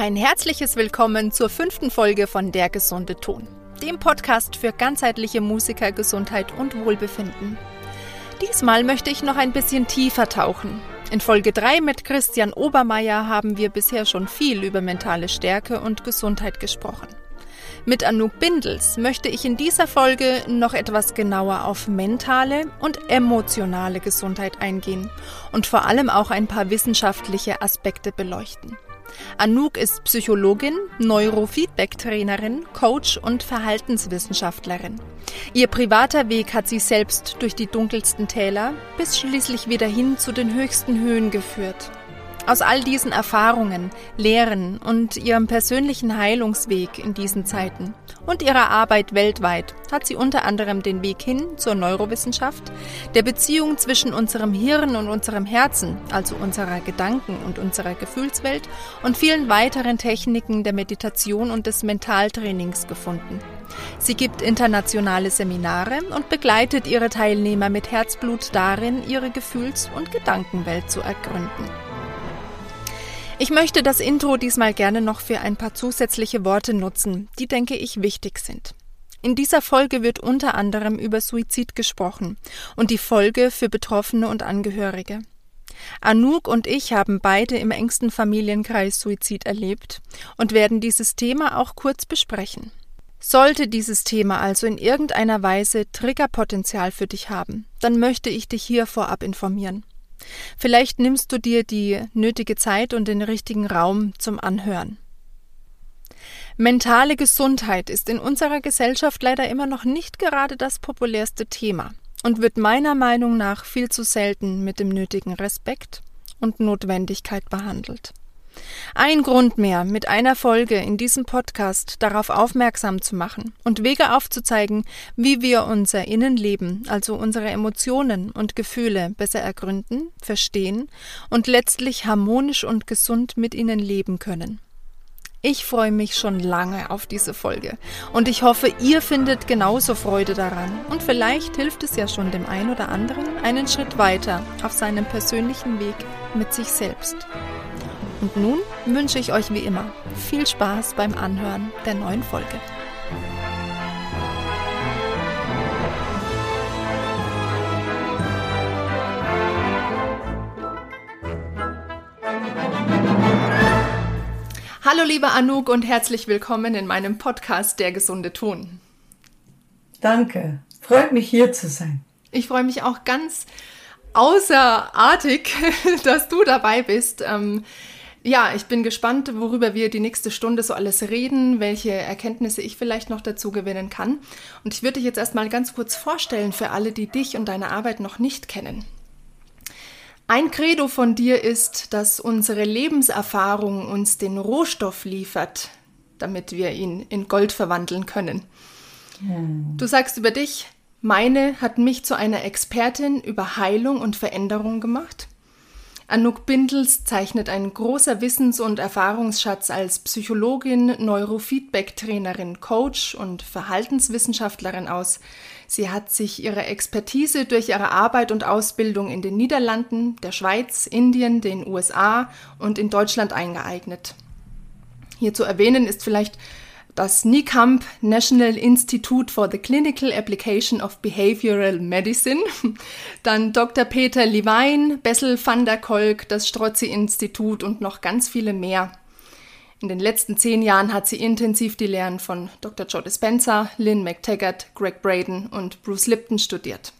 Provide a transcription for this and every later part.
Ein herzliches Willkommen zur fünften Folge von Der gesunde Ton, dem Podcast für ganzheitliche Musikergesundheit und Wohlbefinden. Diesmal möchte ich noch ein bisschen tiefer tauchen. In Folge 3 mit Christian Obermeier haben wir bisher schon viel über mentale Stärke und Gesundheit gesprochen. Mit Anouk Bindels möchte ich in dieser Folge noch etwas genauer auf mentale und emotionale Gesundheit eingehen und vor allem auch ein paar wissenschaftliche Aspekte beleuchten. Anouk ist Psychologin, Neurofeedback-Trainerin, Coach und Verhaltenswissenschaftlerin. Ihr privater Weg hat sie selbst durch die dunkelsten Täler bis schließlich wieder hin zu den höchsten Höhen geführt. Aus all diesen Erfahrungen, Lehren und ihrem persönlichen Heilungsweg in diesen Zeiten und ihrer Arbeit weltweit hat sie unter anderem den Weg hin zur Neurowissenschaft, der Beziehung zwischen unserem Hirn und unserem Herzen, also unserer Gedanken und unserer Gefühlswelt und vielen weiteren Techniken der Meditation und des Mentaltrainings gefunden. Sie gibt internationale Seminare und begleitet ihre Teilnehmer mit Herzblut darin, ihre Gefühls- und Gedankenwelt zu ergründen. Ich möchte das Intro diesmal gerne noch für ein paar zusätzliche Worte nutzen, die denke ich wichtig sind. In dieser Folge wird unter anderem über Suizid gesprochen und die Folge für Betroffene und Angehörige. Anouk und ich haben beide im engsten Familienkreis Suizid erlebt und werden dieses Thema auch kurz besprechen. Sollte dieses Thema also in irgendeiner Weise Triggerpotenzial für dich haben, dann möchte ich dich hier vorab informieren. Vielleicht nimmst du dir die nötige Zeit und den richtigen Raum zum Anhören. Mentale Gesundheit ist in unserer Gesellschaft leider immer noch nicht gerade das populärste Thema und wird meiner Meinung nach viel zu selten mit dem nötigen Respekt und Notwendigkeit behandelt. Ein Grund mehr, mit einer Folge in diesem Podcast darauf aufmerksam zu machen und Wege aufzuzeigen, wie wir unser Innenleben, also unsere Emotionen und Gefühle besser ergründen, verstehen und letztlich harmonisch und gesund mit ihnen leben können. Ich freue mich schon lange auf diese Folge und ich hoffe, ihr findet genauso Freude daran und vielleicht hilft es ja schon dem einen oder anderen einen Schritt weiter auf seinem persönlichen Weg mit sich selbst. Und nun wünsche ich euch wie immer viel Spaß beim Anhören der neuen Folge. Hallo liebe Anouk und herzlich willkommen in meinem Podcast Der gesunde Ton. Danke, freut mich hier zu sein. Ich freue mich auch ganz außerartig, dass du dabei bist. Ähm, ja, ich bin gespannt, worüber wir die nächste Stunde so alles reden, welche Erkenntnisse ich vielleicht noch dazu gewinnen kann. Und ich würde dich jetzt erstmal ganz kurz vorstellen für alle, die dich und deine Arbeit noch nicht kennen. Ein Credo von dir ist, dass unsere Lebenserfahrung uns den Rohstoff liefert, damit wir ihn in Gold verwandeln können. Hm. Du sagst über dich, meine hat mich zu einer Expertin über Heilung und Veränderung gemacht. Anouk Bindels zeichnet ein großer Wissens- und Erfahrungsschatz als Psychologin, Neurofeedback-Trainerin, Coach und Verhaltenswissenschaftlerin aus. Sie hat sich ihre Expertise durch ihre Arbeit und Ausbildung in den Niederlanden, der Schweiz, Indien, den USA und in Deutschland eingeeignet. Hier zu erwähnen ist vielleicht das NICAMP National Institute for the Clinical Application of Behavioral Medicine, dann Dr. Peter Levine, Bessel van der Kolk, das Strozzi-Institut und noch ganz viele mehr. In den letzten zehn Jahren hat sie intensiv die Lehren von Dr. Joe Dispenza, Lynn McTaggart, Greg Braden und Bruce Lipton studiert.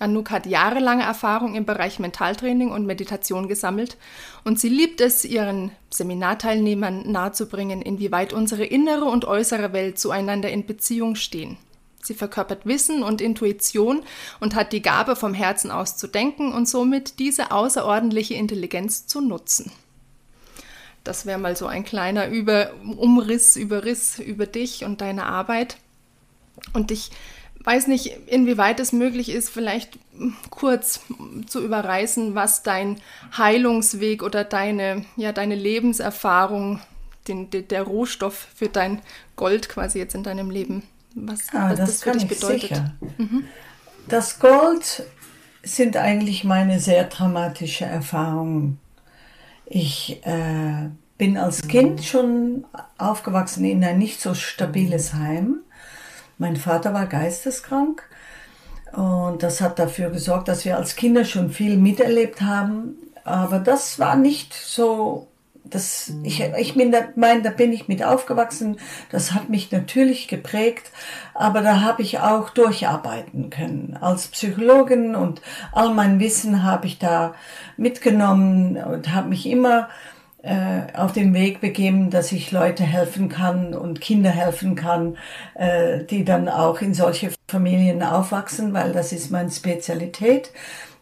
Anouk hat jahrelange Erfahrung im Bereich Mentaltraining und Meditation gesammelt und sie liebt es, ihren Seminarteilnehmern nahezubringen, inwieweit unsere innere und äußere Welt zueinander in Beziehung stehen. Sie verkörpert Wissen und Intuition und hat die Gabe, vom Herzen aus zu denken und somit diese außerordentliche Intelligenz zu nutzen. Das wäre mal so ein kleiner Über Umriss, Überriss über dich und deine Arbeit. Und ich weiß nicht, inwieweit es möglich ist, vielleicht kurz zu überreißen, was dein Heilungsweg oder deine, ja, deine Lebenserfahrung, den, der Rohstoff für dein Gold quasi jetzt in deinem Leben, was, ah, was das, das für dich bedeutet. Mhm. Das Gold sind eigentlich meine sehr dramatische Erfahrungen. Ich äh, bin als Kind schon aufgewachsen in ein nicht so stabiles Heim. Mein Vater war geisteskrank und das hat dafür gesorgt, dass wir als Kinder schon viel miterlebt haben. Aber das war nicht so, das, ich, ich meine, da bin ich mit aufgewachsen. Das hat mich natürlich geprägt, aber da habe ich auch durcharbeiten können. Als Psychologin und all mein Wissen habe ich da mitgenommen und habe mich immer äh, auf den Weg begeben, dass ich Leute helfen kann und Kinder helfen kann, äh, die dann auch in solche Familien aufwachsen, weil das ist meine Spezialität.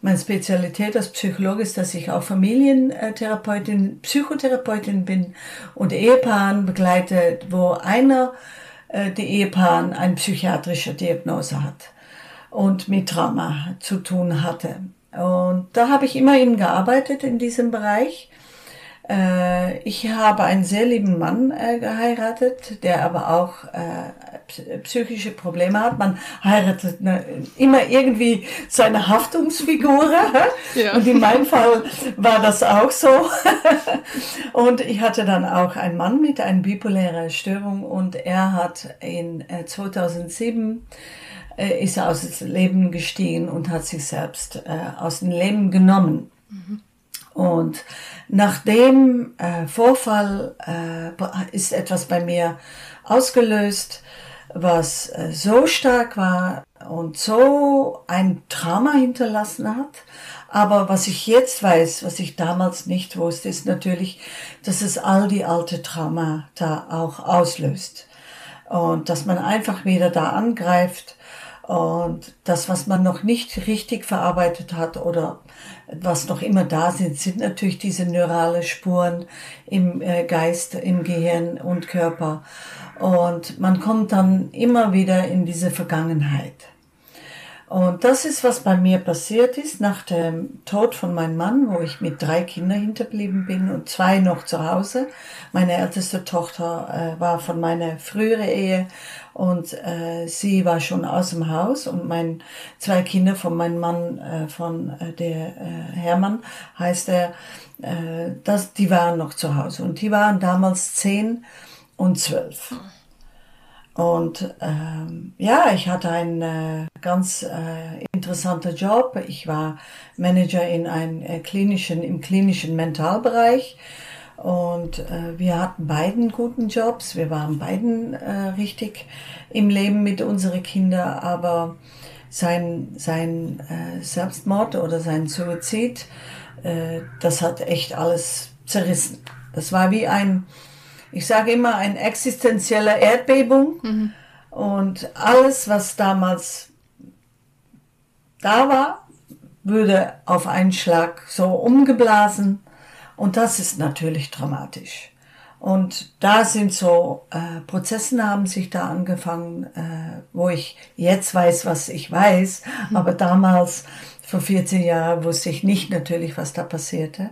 Meine Spezialität als Psychologe ist, dass ich auch Familientherapeutin, Psychotherapeutin bin und Ehepaaren begleite, wo einer äh, die Ehepaaren eine psychiatrische Diagnose hat und mit Trauma zu tun hatte. Und da habe ich immerhin gearbeitet in diesem Bereich äh, ich habe einen sehr lieben Mann äh, geheiratet, der aber auch äh, psychische Probleme hat. Man heiratet ne, immer irgendwie seine Haftungsfigur. Ja. Und in meinem Fall war das auch so. und ich hatte dann auch einen Mann mit einer bipolären Störung und er hat in 2007 äh, ist er aus dem Leben gestiegen und hat sich selbst äh, aus dem Leben genommen. Mhm. Und nach dem äh, Vorfall äh, ist etwas bei mir ausgelöst, was äh, so stark war und so ein Trauma hinterlassen hat. Aber was ich jetzt weiß, was ich damals nicht wusste, ist natürlich, dass es all die alte Trauma da auch auslöst. Und dass man einfach wieder da angreift und das, was man noch nicht richtig verarbeitet hat oder was noch immer da sind, sind natürlich diese neurale Spuren im äh, Geist, im Gehirn und Körper. Und man kommt dann immer wieder in diese Vergangenheit. Und das ist, was bei mir passiert ist nach dem Tod von meinem Mann, wo ich mit drei Kindern hinterblieben bin und zwei noch zu Hause. Meine älteste Tochter äh, war von meiner früheren Ehe und äh, sie war schon aus dem Haus und mein zwei Kinder von meinem Mann, äh, von äh, der äh, Hermann heißt er, äh, das, die waren noch zu Hause und die waren damals zehn und zwölf. Und ähm, ja, ich hatte einen äh, ganz äh, interessanten Job. Ich war Manager in einem äh, klinischen, im klinischen Mentalbereich. Und äh, wir hatten beiden guten Jobs. Wir waren beiden äh, richtig im Leben mit unseren Kindern. Aber sein, sein äh, Selbstmord oder sein Suizid, äh, das hat echt alles zerrissen. Das war wie ein ich sage immer, ein existenzieller Erdbebung. Mhm. Und alles, was damals da war, würde auf einen Schlag so umgeblasen. Und das ist natürlich dramatisch. Und da sind so äh, Prozesse haben sich da angefangen, äh, wo ich jetzt weiß, was ich weiß, mhm. aber damals vor 14 Jahren wusste ich nicht natürlich, was da passierte,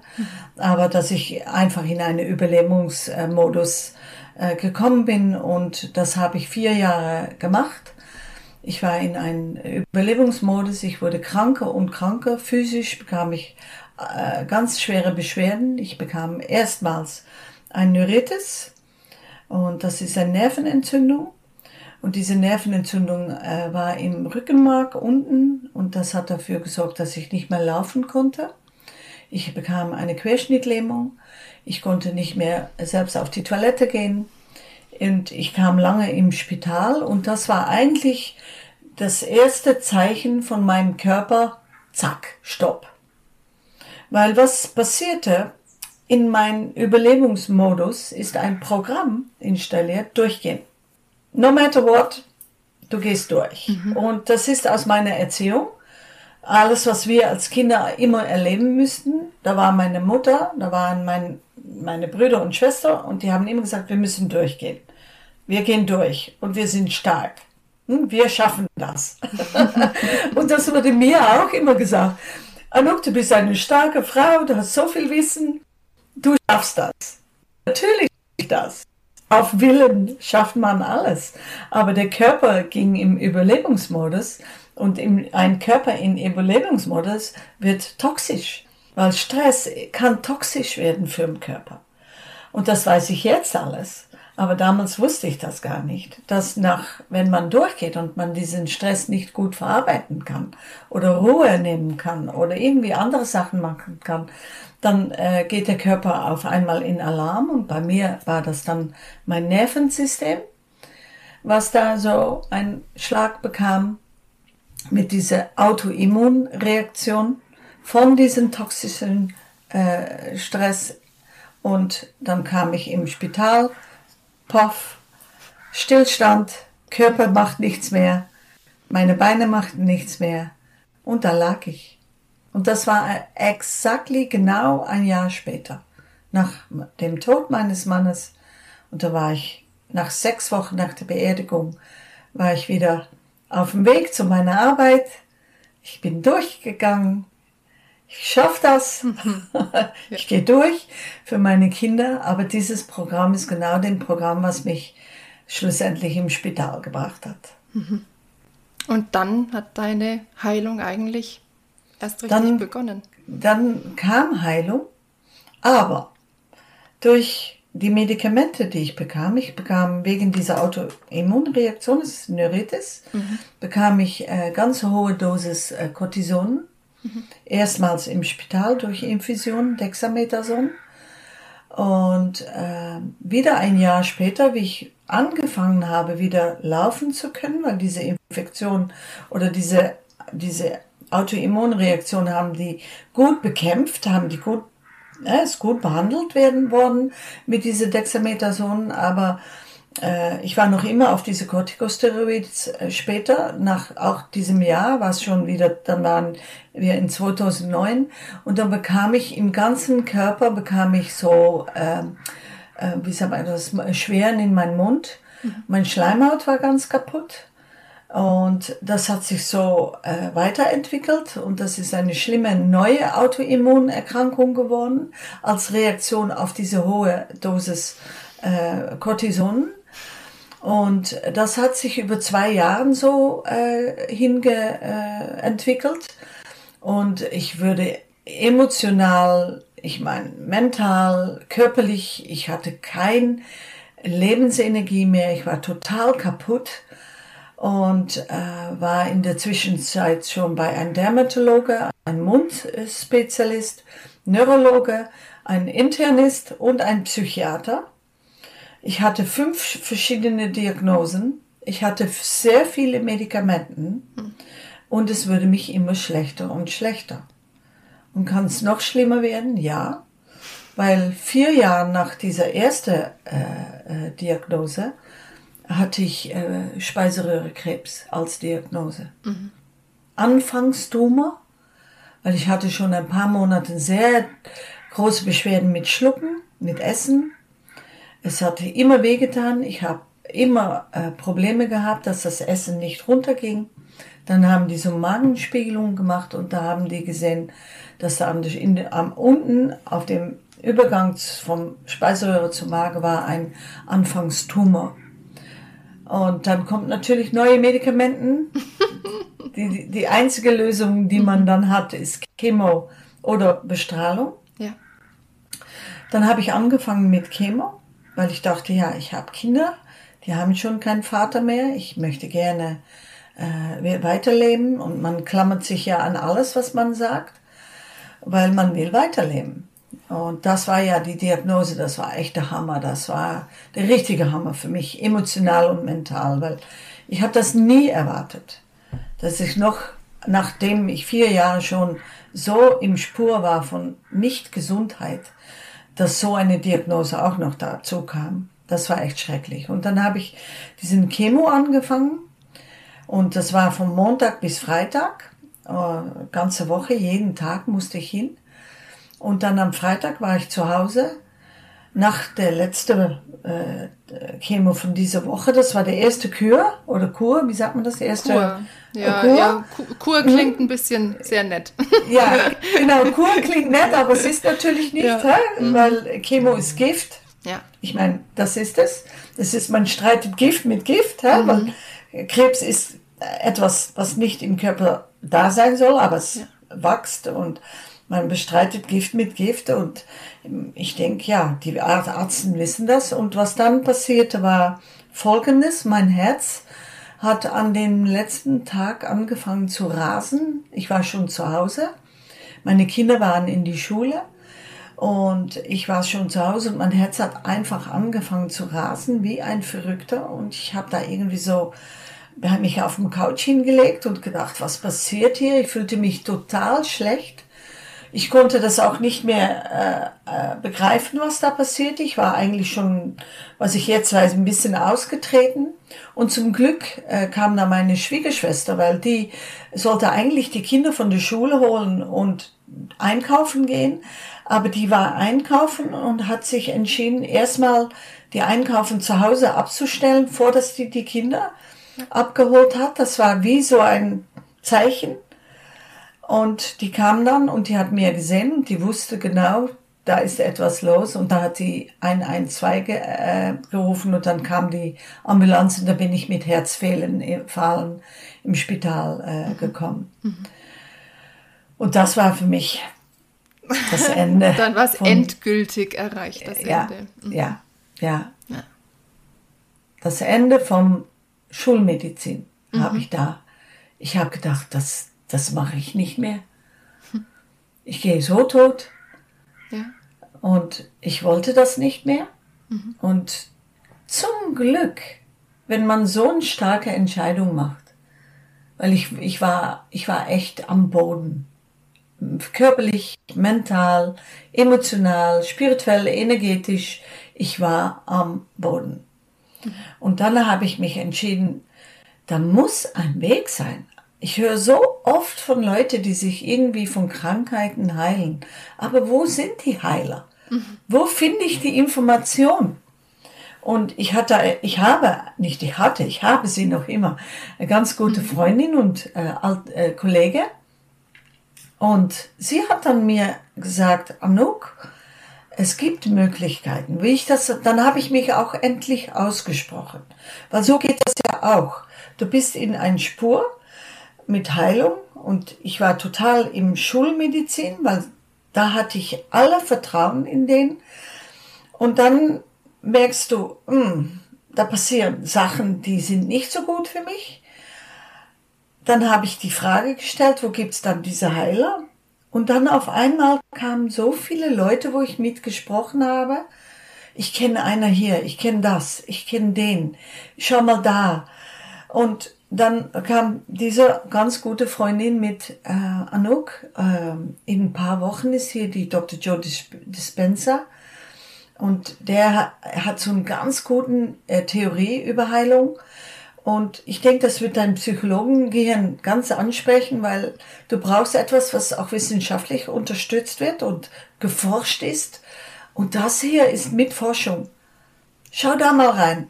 aber dass ich einfach in einen Überlebensmodus äh, gekommen bin und das habe ich vier Jahre gemacht. Ich war in einem Überlebensmodus, ich wurde kranker und kranker. Physisch bekam ich äh, ganz schwere Beschwerden. Ich bekam erstmals ein Neuritis und das ist eine Nervenentzündung. Und diese Nervenentzündung äh, war im Rückenmark unten und das hat dafür gesorgt, dass ich nicht mehr laufen konnte. Ich bekam eine Querschnittlähmung. Ich konnte nicht mehr selbst auf die Toilette gehen. Und ich kam lange im Spital und das war eigentlich das erste Zeichen von meinem Körper, zack, stopp. Weil was passierte, in meinem Überlebensmodus ist ein Programm installiert, durchgehen no matter what, du gehst durch. Mhm. Und das ist aus meiner Erziehung. Alles, was wir als Kinder immer erleben müssten, da war meine Mutter, da waren mein, meine Brüder und Schwester und die haben immer gesagt, wir müssen durchgehen. Wir gehen durch und wir sind stark. Hm, wir schaffen das. und das wurde mir auch immer gesagt. Anouk, du bist eine starke Frau, du hast so viel Wissen, du schaffst das. Natürlich das. Auf Willen schafft man alles. Aber der Körper ging im Überlebensmodus und im, ein Körper in Überlebensmodus wird toxisch, weil Stress kann toxisch werden für den Körper. Und das weiß ich jetzt alles. Aber damals wusste ich das gar nicht, dass nach, wenn man durchgeht und man diesen Stress nicht gut verarbeiten kann oder Ruhe nehmen kann oder irgendwie andere Sachen machen kann, dann äh, geht der Körper auf einmal in Alarm und bei mir war das dann mein Nervensystem, was da so einen Schlag bekam mit dieser Autoimmunreaktion von diesem toxischen äh, Stress und dann kam ich im Spital, poff, Stillstand, Körper macht nichts mehr, meine Beine machten nichts mehr und da lag ich. Und das war exactly genau ein Jahr später, nach dem Tod meines Mannes. Und da war ich nach sechs Wochen nach der Beerdigung, war ich wieder auf dem Weg zu meiner Arbeit. Ich bin durchgegangen. Ich schaffe das. ich gehe durch für meine Kinder. Aber dieses Programm ist genau dem Programm, was mich schlussendlich im Spital gebracht hat. Und dann hat deine Heilung eigentlich erst richtig dann, begonnen. Dann kam Heilung, aber durch die Medikamente, die ich bekam, ich bekam wegen dieser Autoimmunreaktion, das ist Neuritis, mhm. bekam ich äh, ganz hohe Dosis äh, Cortison. Mhm. Erstmals im Spital durch Infusion, Dexamethason. Und äh, wieder ein Jahr später, wie ich angefangen habe, wieder laufen zu können, weil diese Infektion oder diese, diese Autoimmunreaktion haben die gut bekämpft, haben die gut ja, ist gut behandelt werden worden mit diese Dexamethason, aber äh, ich war noch immer auf diese Corticosteroids äh, später, nach auch diesem Jahr war es schon wieder, dann waren wir in 2009 und dann bekam ich im ganzen Körper, bekam ich so, äh, äh, wie sagt man das, Schweren in meinen Mund. Mhm. Mein Schleimhaut war ganz kaputt. Und das hat sich so äh, weiterentwickelt und das ist eine schlimme neue Autoimmunerkrankung geworden als Reaktion auf diese hohe Dosis äh, Cortison. Und das hat sich über zwei Jahre so äh, hinge äh. Und ich würde emotional, ich meine mental, körperlich, ich hatte kein Lebensenergie mehr, ich war total kaputt und äh, war in der Zwischenzeit schon bei einem Dermatologe, einem Mundspezialist, Neurologe, ein Internist und ein Psychiater. Ich hatte fünf verschiedene Diagnosen. Ich hatte sehr viele Medikamenten und es würde mich immer schlechter und schlechter. Und kann es noch schlimmer werden? Ja, weil vier Jahre nach dieser ersten äh, äh, Diagnose hatte ich äh, Speiseröhrekrebs als Diagnose. Mhm. Anfangs Tumor, weil ich hatte schon ein paar Monate sehr große Beschwerden mit Schlucken, mit Essen. Es hatte immer wehgetan. Ich habe immer äh, Probleme gehabt, dass das Essen nicht runterging. Dann haben die so Magenspiegelungen gemacht und da haben die gesehen, dass da am, am unten auf dem Übergang vom Speiseröhre zum Magen war ein Anfangstumor. Und dann kommt natürlich neue Medikamenten. die, die einzige Lösung, die man dann hat, ist Chemo oder Bestrahlung. Ja. Dann habe ich angefangen mit Chemo, weil ich dachte, ja, ich habe Kinder, die haben schon keinen Vater mehr. Ich möchte gerne äh, weiterleben und man klammert sich ja an alles, was man sagt, weil man will weiterleben. Und das war ja die Diagnose, das war echt der Hammer, das war der richtige Hammer für mich, emotional und mental, weil ich habe das nie erwartet, dass ich noch, nachdem ich vier Jahre schon so im Spur war von Nicht-Gesundheit, dass so eine Diagnose auch noch dazu kam. Das war echt schrecklich. Und dann habe ich diesen Chemo angefangen und das war von Montag bis Freitag, äh, ganze Woche, jeden Tag musste ich hin. Und dann am Freitag war ich zu Hause nach der letzten äh, Chemo von dieser Woche. Das war der erste Kur oder Kur, wie sagt man das? Erste Kur. Ja, Kur. ja Kur klingt mhm. ein bisschen sehr nett. Ja, genau, Kur klingt nett, aber es ist natürlich nicht, ja. mhm. weil Chemo ist Gift. Ja. Ich meine, das ist es. Das ist, man streitet Gift mit Gift, mhm. weil Krebs ist etwas, was nicht im Körper da sein soll, aber es wächst und Man bestreitet Gift mit Gift und ich denke, ja, die Ärzte wissen das. Und was dann passierte, war folgendes. Mein Herz hat an dem letzten Tag angefangen zu rasen. Ich war schon zu Hause. Meine Kinder waren in die Schule und ich war schon zu Hause und mein Herz hat einfach angefangen zu rasen wie ein Verrückter. Und ich habe da irgendwie so mich auf dem Couch hingelegt und gedacht, was passiert hier? Ich fühlte mich total schlecht. Ich konnte das auch nicht mehr äh, äh, begreifen, was da passiert. Ich war eigentlich schon, was ich jetzt weiß, ein bisschen ausgetreten. Und zum Glück äh, kam da meine Schwiegerschwester, weil die sollte eigentlich die Kinder von der Schule holen und einkaufen gehen aber die war einkaufen und hat sich entschieden, erstmal die Einkaufen zu Hause abzustellen, vor dass die die Kinder abgeholt hat. Das war wie so ein Zeichen. Und die kam dann und die hat mir gesehen und die wusste genau, da ist etwas los. Und da hat sie 112 ge äh, gerufen und dann kam die Ambulanz und da bin ich mit Herzfehlen im Spital äh, gekommen. Mhm. Und das war für mich das Ende. Dann war es endgültig erreicht, das ja, Ende. Mhm. Ja, ja, ja. Das Ende vom Schulmedizin mhm. habe ich da. Ich habe gedacht, das, das mache ich nicht mehr. Ich gehe so tot. Ja. Und ich wollte das nicht mehr. Mhm. Und zum Glück, wenn man so eine starke Entscheidung macht, weil ich, ich, war, ich war echt am Boden körperlich, mental, emotional, spirituell, energetisch. Ich war am Boden. Und dann habe ich mich entschieden, da muss ein Weg sein. Ich höre so oft von Leuten, die sich irgendwie von Krankheiten heilen. Aber wo sind die Heiler? Mhm. Wo finde ich die Information? Und ich hatte, ich habe, nicht ich hatte, ich habe sie noch immer, eine ganz gute Freundin und äh, Alt, äh, Kollege, und sie hat dann mir gesagt, Anouk, es gibt Möglichkeiten. Wie ich das, dann habe ich mich auch endlich ausgesprochen. Weil so geht das ja auch. Du bist in ein Spur mit Heilung und ich war total im Schulmedizin, weil da hatte ich alle Vertrauen in den. Und dann merkst du, mh, hm, da passieren Sachen, die sind nicht so gut für mich dann habe ich die Frage gestellt, wo gibt's dann diese Heiler? Und dann auf einmal kamen so viele Leute, wo ich mitgesprochen habe. Ich kenne einer hier, ich kenne das, ich kenne den, schau mal da. Und dann kam diese ganz gute Freundin mit äh, Anouk. Äh, in ein paar Wochen ist hier die Dr. Joe Dispenser. Und der hat so einen ganz guten äh, Theorie über Heilung. Und ich denke, das wird dein Psychologengehirn ganz ansprechen, weil du brauchst etwas, was auch wissenschaftlich unterstützt wird und geforscht ist. Und das hier ist mit Forschung. Schau da mal rein.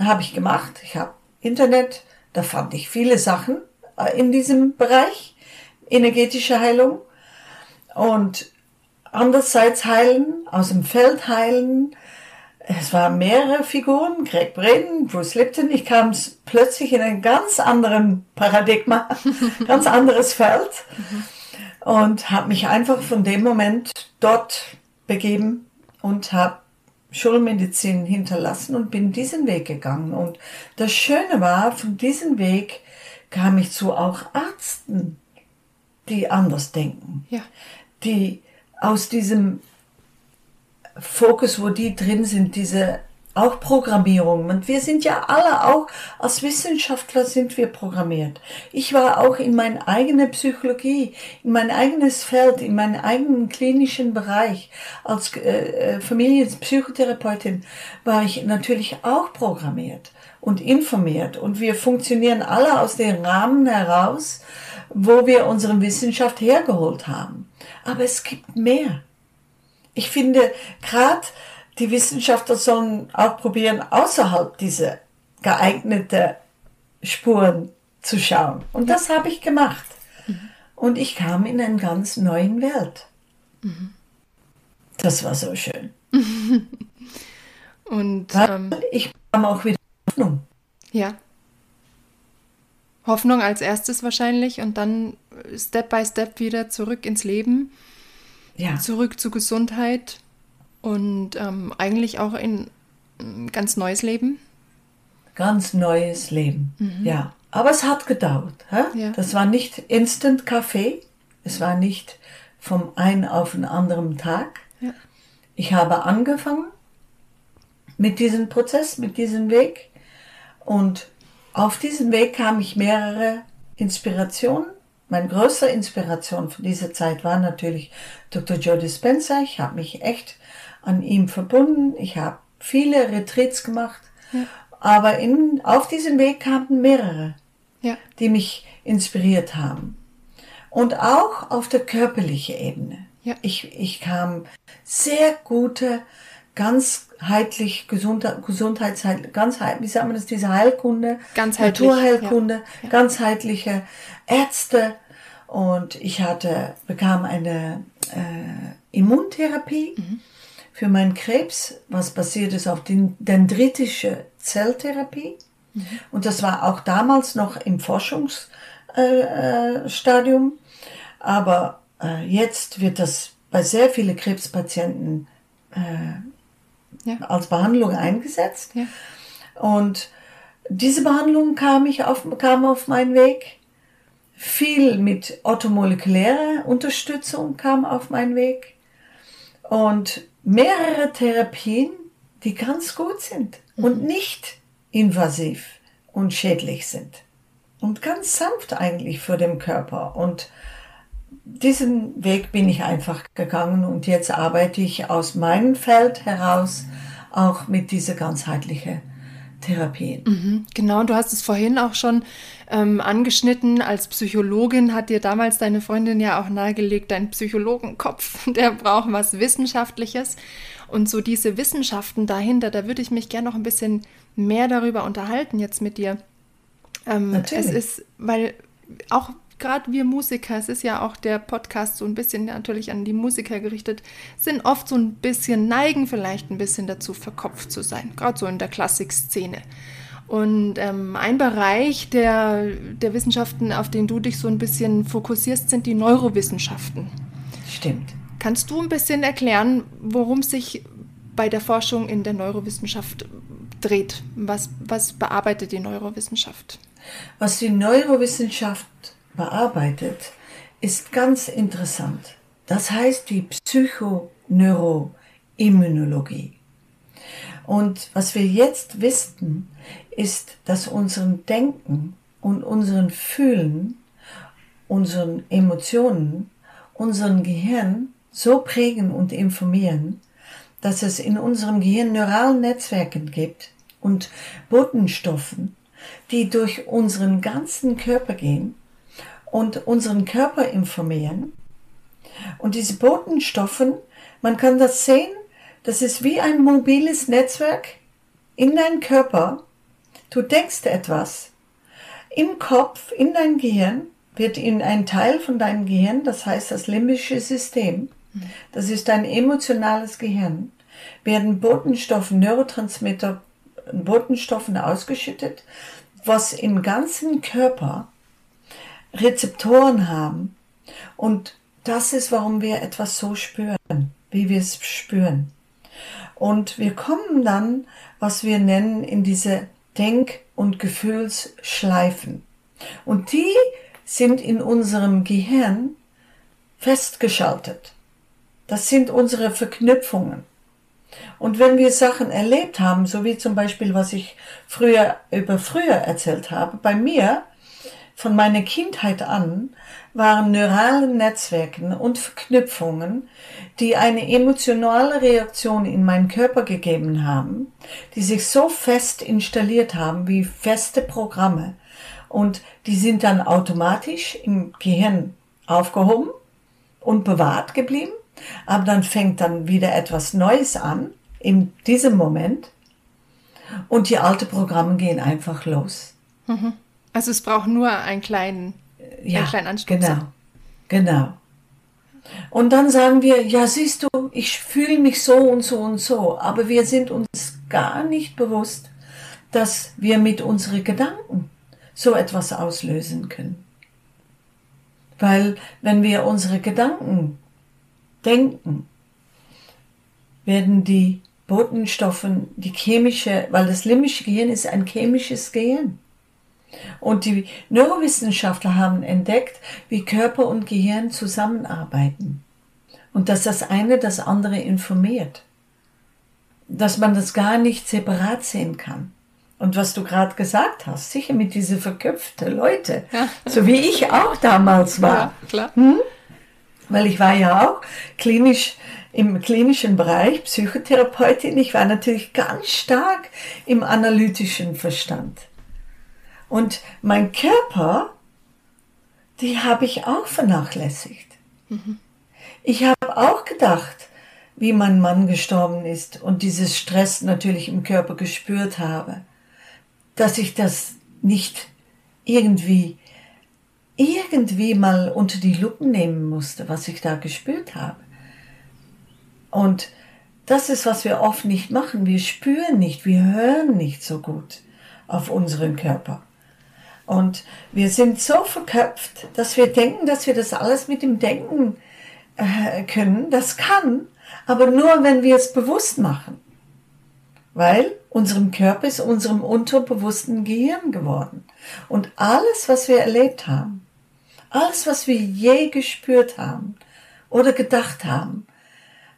Habe ich gemacht. Ich habe Internet, da fand ich viele Sachen äh, in diesem Bereich, energetische Heilung. Und andererseits heilen, aus dem Feld heilen, es waren mehrere Figuren, Greg Braden, Bruce Lipton. Ich kam plötzlich in einen ganz anderen Paradigma, ganz anderes Feld und habe mich einfach von dem Moment dort begeben und habe Schulmedizin hinterlassen und bin diesen Weg gegangen. Und das Schöne war, von diesem Weg kam ich zu auch Ärzten, die anders denken, ja. die aus diesem Fokus, wo die drin sind, diese auch Programmierung. Und wir sind ja alle auch, als Wissenschaftler sind wir programmiert. Ich war auch in meine eigene Psychologie, in mein eigenes Feld, in meinen eigenen klinischen Bereich. Als äh, äh Familienpsychotherapeutin war ich natürlich auch programmiert und informiert. Und wir funktionieren alle aus dem Rahmen heraus, wo wir unsere Wissenschaft hergeholt haben. Aber es gibt mehr. Ich finde, gerade die Wissenschaftler sollen auch probieren, außerhalb dieser geeigneten Spuren zu schauen. Und das habe ich gemacht. Mhm. Und ich kam in eine ganz neue Welt. Mhm. Das war so schön. Und ähm, ich bekam auch wieder Hoffnung. Ja. Hoffnung als erstes wahrscheinlich und dann Step by Step wieder zurück ins Leben. Ja. Zurück zu Gesundheit und ähm, eigentlich auch in ein ganz neues Leben. Ganz neues Leben, ja. Aber es hat gedauert. Ja. Das war nicht Instant Kaffee. Es war nicht vom einen auf den anderen Tag. Ja. Ich habe angefangen mit diesem Prozess, mit diesem Weg. Und auf diesem Weg kam ich mehrere Inspirationen. Meine größte Inspiration von dieser Zeit war natürlich Dr. Joe Dispenza. Ich habe mich echt an ihm verbunden. Ich habe viele Retreats gemacht. Aber in, auf diesem Weg kamen mehrere, Ja. die mich inspiriert haben. Und auch auf der körperlichen Ebene. Ja. Ich, ich kam sehr gute, ganzheitlich, Gesundheit, Gesundheitsheil, ganzheit, wie sagt man das, diese Heilkunde, Ganzheitlich, Naturheilkunde, ja. Ja. ganzheitliche Ärzte. Und ich hatte, bekam eine äh, Immuntherapie Mhm. Für meinen Krebs, was basiert ist auf den dendritische Zelltherapie. Mhm. Und das war auch damals noch im Forschungsstadium. Äh. Aber äh, jetzt wird das bei sehr vielen Krebspatienten Ja. als Behandlung eingesetzt. Ja. Und diese Behandlung kam, ich auf, kam auf meinen Weg. Viel mit orthomolekylärer Unterstützung kam auf meinen Weg. Und mehrere Therapien, die ganz gut sind und nicht invasiv und schädlich sind. Und ganz sanft eigentlich für den Körper. Und diesen Weg bin ich einfach gegangen und jetzt arbeite ich aus meinem Feld heraus auch mit dieser ganzheitlichen Therapie. Mhm, Genau, du hast es vorhin auch schon ähm, angeschnitten. Als Psychologin hat dir damals deine Freundin ja auch nahegelegt, dein Psychologenkopf, der braucht was Wissenschaftliches. Und so diese Wissenschaften dahinter, da würde ich mich gerne noch ein bisschen mehr darüber unterhalten jetzt mit dir. Ähm, Natürlich. Es ist, weil auch gerade wir Musiker, es ist ja auch der Podcast so ein bisschen natürlich an die Musiker gerichtet, sind oft so ein bisschen neigen vielleicht ein bisschen dazu verkopft zu sein, gerade so in der Klassikszene. Und ähm, ein Bereich der, der Wissenschaften, auf den du dich so ein bisschen fokussierst, sind die Neurowissenschaften. Stimmt. Kannst du ein bisschen erklären, worum es sich bei der Forschung in der Neurowissenschaft dreht? Was, was bearbeitet die Neurowissenschaft? Was die Neurowissenschaft bearbeitet, ist ganz interessant. Das heißt die Psychoneuroimmunologie. Und was wir jetzt wissen, ist, dass unseren Denken und unseren Fühlen, unseren Emotionen, unseren Gehirn so prägen und informieren, dass es in unserem Gehirn neuralen Netzwerken gibt und Botenstoffen, die durch unseren ganzen Körper gehen und unseren Körper informieren. Und diese Botenstoffen, man kann das sehen, das ist wie ein mobiles Netzwerk in deinem Körper. Du denkst etwas. Im Kopf, in dein Gehirn, wird in ein Teil von deinem Gehirn, das heißt das limbische System, das ist dein emotionales Gehirn, werden Botenstoffe, Neurotransmitter, Botenstoffen ausgeschüttet, was im ganzen Körper Rezeptoren haben. Und das ist, warum wir etwas so spüren, wie wir es spüren. Und wir kommen dann, was wir nennen, in diese Denk- und Gefühlsschleifen. Und die sind in unserem Gehirn festgeschaltet. Das sind unsere Verknüpfungen. Und wenn wir Sachen erlebt haben, so wie zum Beispiel, was ich früher über früher erzählt habe, bei mir, von meiner Kindheit an, waren neurale Netzwerke und Verknüpfungen, die eine emotionale Reaktion in meinen Körper gegeben haben, die sich so fest installiert haben wie feste Programme. Und die sind dann automatisch im Gehirn aufgehoben und bewahrt geblieben. Aber dann fängt dann wieder etwas Neues an, in diesem Moment. Und die alten Programme gehen einfach los. Also es braucht nur einen kleinen, Ja, einen kleinen Anstupser. genau, genau. Und dann sagen wir, ja, siehst du, ich fühle mich so und so und so, aber wir sind uns gar nicht bewusst, dass wir mit unseren Gedanken so etwas auslösen können. Weil wenn wir unsere Gedanken denken, werden die Botenstoffe, die chemische, weil das limbische Gehirn ist ein chemisches Gehirn. Und die Neurowissenschaftler haben entdeckt, wie Körper und Gehirn zusammenarbeiten. Und dass das eine das andere informiert. Dass man das gar nicht separat sehen kann. Und was du gerade gesagt hast, sicher mit diese verköpfte Leute, ja. so wie ich auch damals war. Ja, klar. Hm? Weil ich war ja auch klinisch im klinischen Bereich Psychotherapeutin. Ich war natürlich ganz stark im analytischen Verstand. Und mein Körper, die habe ich auch vernachlässigt. Mhm. Ich habe auch gedacht, wie mein Mann gestorben ist und dieses Stress natürlich im Körper gespürt habe dass ich das nicht irgendwie, irgendwie mal unter die Lupen nehmen musste, was ich da gespürt habe. Und das ist, was wir oft nicht machen. Wir spüren nicht, wir hören nicht so gut auf unseren Körper. Und wir sind so verköpft, dass wir denken, dass wir das alles mit dem Denken äh, können. Das kann, aber nur, wenn wir es bewusst machen. Weil unserem Körper ist unserem unterbewussten Gehirn geworden. Und alles, was wir erlebt haben, alles, was wir je gespürt haben oder gedacht haben,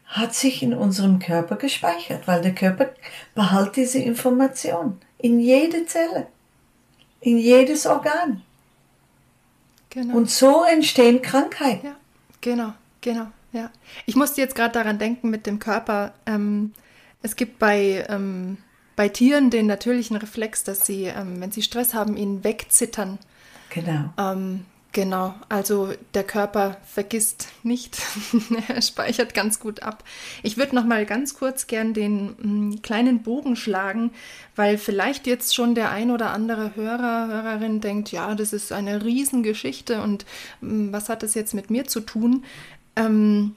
hat sich in unserem Körper gespeichert, weil der Körper behält diese Information in jede Zelle, in jedes Organ. Genau. Und so entstehen Krankheiten. Ja, genau, genau, ja. Ich musste jetzt gerade daran denken mit dem Körper. Ähm, es gibt bei ähm, bei Tieren den natürlichen Reflex, dass sie, ähm, wenn sie Stress haben, ihn wegzittern. Genau. Genau, also der Körper vergisst nicht, er speichert ganz gut ab. Ich würde noch mal ganz kurz gern den mh, mm, kleinen Bogen schlagen, weil vielleicht jetzt schon der ein oder andere Hörer, Hörerin denkt, ja, das ist eine Riesengeschichte und mh, mm, was hat das jetzt mit mir zu tun? Ähm,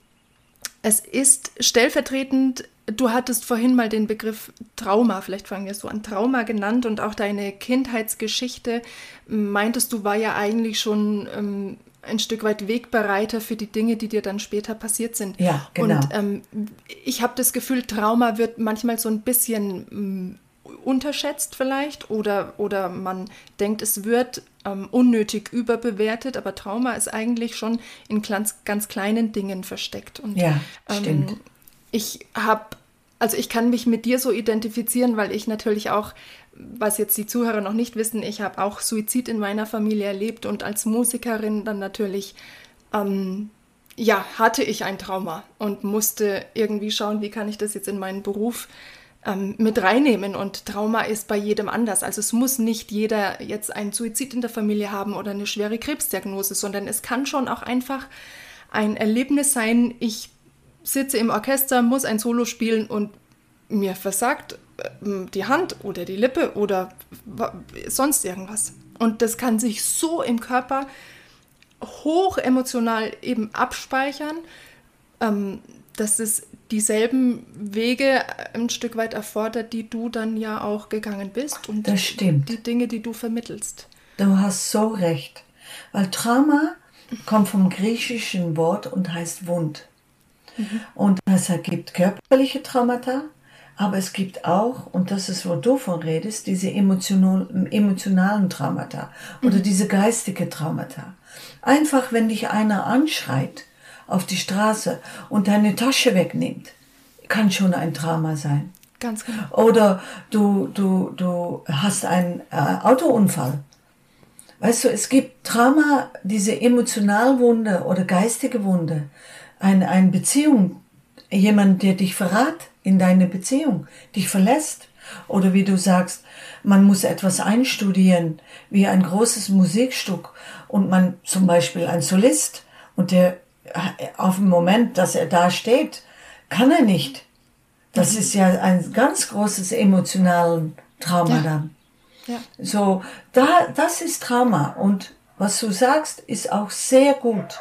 es ist stellvertretend Du hattest vorhin mal den Begriff Trauma, vielleicht fangen wir so an, Trauma genannt und auch deine Kindheitsgeschichte, meintest du, war ja eigentlich schon ähm, ein Stück weit Wegbereiter für die Dinge, die dir dann später passiert sind. Ja, genau. Und ähm, ich habe das Gefühl, Trauma wird manchmal so ein bisschen ähm, unterschätzt vielleicht oder, oder man denkt, es wird ähm, unnötig überbewertet, aber Trauma ist eigentlich schon in ganz, ganz kleinen Dingen versteckt. Und, ja, stimmt. Ähm, ich habe, also ich kann mich mit dir so identifizieren, weil ich natürlich auch, was jetzt die Zuhörer noch nicht wissen, ich habe auch Suizid in meiner Familie erlebt und als Musikerin dann natürlich, ähm, ja, hatte ich ein Trauma und musste irgendwie schauen, wie kann ich das jetzt in meinen Beruf ähm, mit reinnehmen. Und Trauma ist bei jedem anders. Also es muss nicht jeder jetzt einen Suizid in der Familie haben oder eine schwere Krebsdiagnose, sondern es kann schon auch einfach ein Erlebnis sein, ich sitze im Orchester, muss ein Solo spielen und mir versagt äh, die Hand oder die Lippe oder sonst irgendwas. Und das kann sich so im Körper hoch emotional eben abspeichern, ähm, dass es dieselben Wege ein Stück weit erfordert, die du dann ja auch gegangen bist und das stimmt. die Dinge, die du vermittelst. Du hast so recht, weil Trauma kommt vom griechischen Wort und heißt Wund. Mhm. Und es gibt körperliche Traumata, aber es gibt auch, und das ist, wo du von redest, diese emotional, emotionalen Traumata oder mhm. diese geistige Traumata. Einfach, wenn dich einer anschreit auf die Straße und deine Tasche wegnimmt, kann schon ein Trauma sein. Ganz genau. Oder du, du, du hast einen äh, Autounfall. Weißt du, es gibt Trauma, diese Emotionalwunde oder geistige Wunde, eine, eine Beziehung, jemand, der dich verrat in deine Beziehung, dich verlässt. Oder wie du sagst, man muss etwas einstudieren, wie ein großes Musikstück und man zum Beispiel ein Solist und der auf dem Moment, dass er da steht, kann er nicht. Das mhm. ist ja ein ganz großes emotionales Trauma ja. dann. Ja. So, da, das ist Trauma und was du sagst, ist auch sehr gut.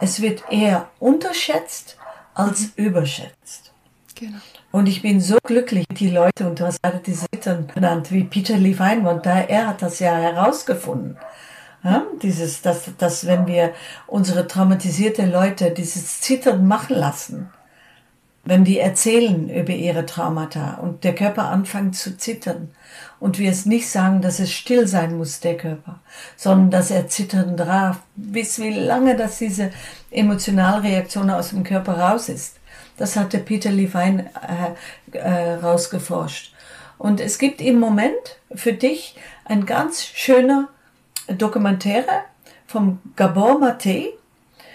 Es wird eher unterschätzt als mhm. überschätzt. Genau. Und ich bin so glücklich, die Leute, und du hast gerade diese Eltern genannt, wie Peter Levine, und da, er hat das ja herausgefunden. Ja, dieses, dass, dass wenn wir unsere traumatisierte Leute dieses Zittern machen lassen, wenn die erzählen über ihre Traumata und der Körper anfängt zu zittern und wir es nicht sagen, dass es still sein muss, der Körper, sondern dass er zittern darf, bis wie lange dass diese Emotionalreaktion aus dem Körper raus ist. Das hat der Peter Levine äh, äh, rausgeforscht. Und es gibt im Moment für dich ein ganz schöner Dokumentäre vom Gabor Mate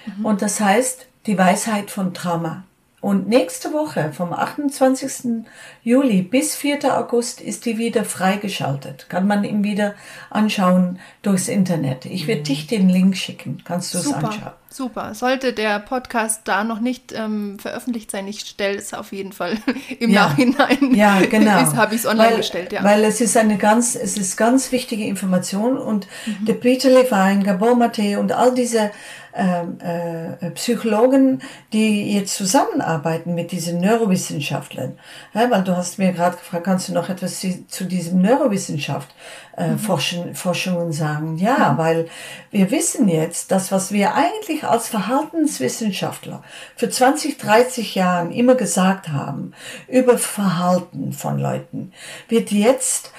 mhm. und das heißt Die Weisheit von Trauma. Und nächste Woche, vom 28. Juli bis 4. August, ist die wieder freigeschaltet. Kann man ihn wieder anschauen durchs Internet. Ich werde mhm. dich den Link schicken. Kannst du es anschauen. Super. Sollte der Podcast da noch nicht ähm, veröffentlicht sein, ich stelle es auf jeden Fall im ja. Nachhinein. Ja, genau. Habe ich es online weil, gestellt, ja. Weil es ist eine ganz, es ist ganz wichtige Information und mhm. der Peter Levine, Gabor Mate und all diese ähm, äh, Psychologen, die jetzt zusammenarbeiten mit diesen Neurowissenschaftlern. Ja, weil du hast mir gerade gefragt, kannst du noch etwas zu diesem Neurowissenschaft äh, mhm. Forschen, Forschungen sagen? Ja, mhm. weil wir wissen jetzt, dass was wir eigentlich als Verhaltenswissenschaftler für 20, 30 Jahren immer gesagt haben über Verhalten von Leuten, wird jetzt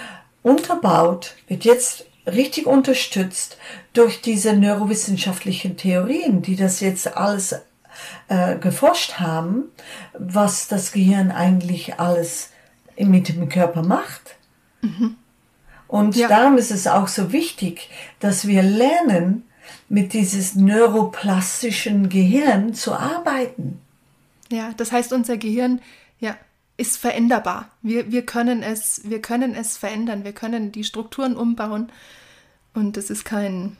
unterbaut, wird jetzt richtig unterstützt durch diese neurowissenschaftlichen Theorien, die das jetzt alles äh, geforscht haben, was das Gehirn eigentlich alles mit dem Körper macht. Mhm. Und ja. darum ist es auch so wichtig, dass wir lernen, mit dieses neuroplastischen Gehirn zu arbeiten. Ja, das heißt, unser Gehirn ja, ist veränderbar. Wir, wir, können es, wir können es verändern, wir können die Strukturen umbauen und es ist kein,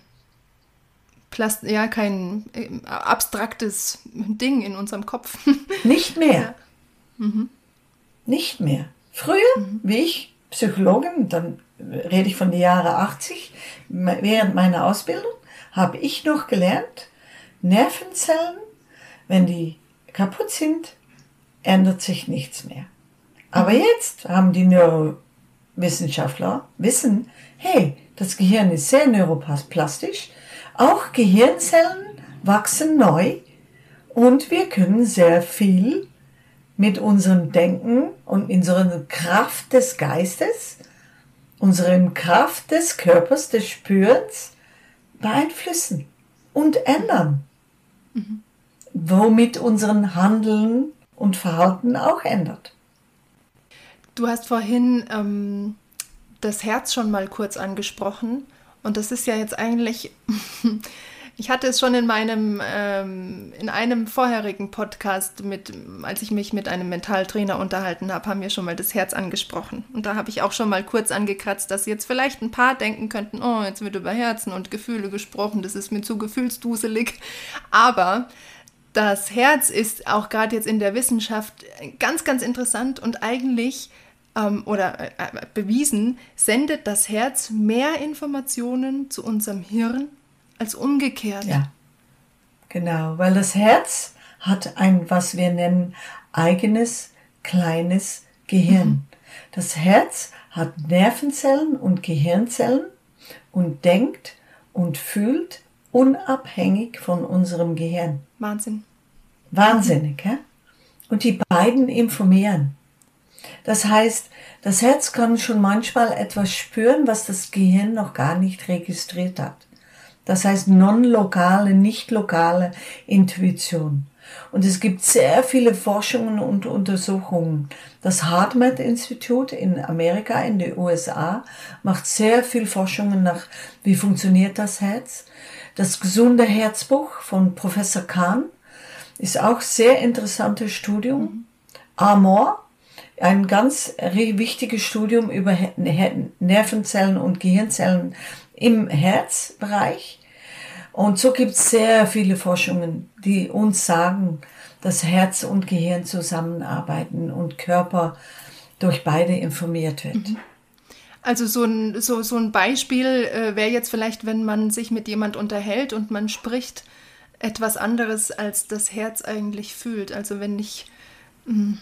Plast ja, kein äh, abstraktes Ding in unserem Kopf. Nicht mehr. Ja. Mhm. Nicht mehr. Früher, mhm. wie ich, Psychologin, dann rede ich von den Jahren 80, während meiner Ausbildung, habe ich noch gelernt, Nervenzellen, wenn die kaputt sind, ändert sich nichts mehr. Aber mhm. jetzt haben die Neurowissenschaftler wissen, hey, das Gehirn ist sehr neuroplastisch. Auch Gehirnzellen wachsen neu und wir können sehr viel mit unserem Denken und unserer Kraft des Geistes, unserer Kraft des Körpers, des Spürens beeinflussen und ändern. Mhm. Womit unseren Handeln und Verhalten auch ändert. Du hast vorhin ähm, das Herz schon mal kurz angesprochen. Und das ist ja jetzt eigentlich, ich hatte es schon in meinem, ähm, in einem vorherigen Podcast mit, als ich mich mit einem Mentaltrainer unterhalten habe, haben wir schon mal das Herz angesprochen. Und da habe ich auch schon mal kurz angekratzt, dass jetzt vielleicht ein paar denken könnten, oh, jetzt wird über Herzen und Gefühle gesprochen, das ist mir zu gefühlsduselig. Aber das Herz ist auch gerade jetzt in der Wissenschaft ganz, ganz interessant und eigentlich ähm, oder äh, äh, bewiesen, sendet das Herz mehr Informationen zu unserem Hirn als umgekehrt. Ja, genau, weil das Herz hat ein, was wir nennen, eigenes kleines Gehirn. Mhm. Das Herz hat Nervenzellen und Gehirnzellen und denkt und fühlt unabhängig von unserem Gehirn. Wahnsinn. Wahnsinnig, ja? Und die beiden informieren. Das heißt, das Herz kann schon manchmal etwas spüren, was das Gehirn noch gar nicht registriert hat. Das heißt non-lokale, nicht lokale Intuition. Und es gibt sehr viele Forschungen und Untersuchungen. Das HeartMath-Institut in Amerika, in den USA, macht sehr viel Forschungen nach, wie funktioniert das Herz. Das gesunde Herzbuch von Professor Kahn ist auch sehr interessantes Studium. Amor ein ganz wichtiges Studium über Nervenzellen und Gehirnzellen im Herzbereich. Und so gibt es sehr viele Forschungen, die uns sagen, dass Herz und Gehirn zusammenarbeiten und Körper durch beide informiert wird. Mhm. Also so ein, so, so ein Beispiel äh, wäre jetzt vielleicht, wenn man sich mit jemand unterhält und man spricht etwas anderes, als das Herz eigentlich fühlt. Also wenn ich mh, hm,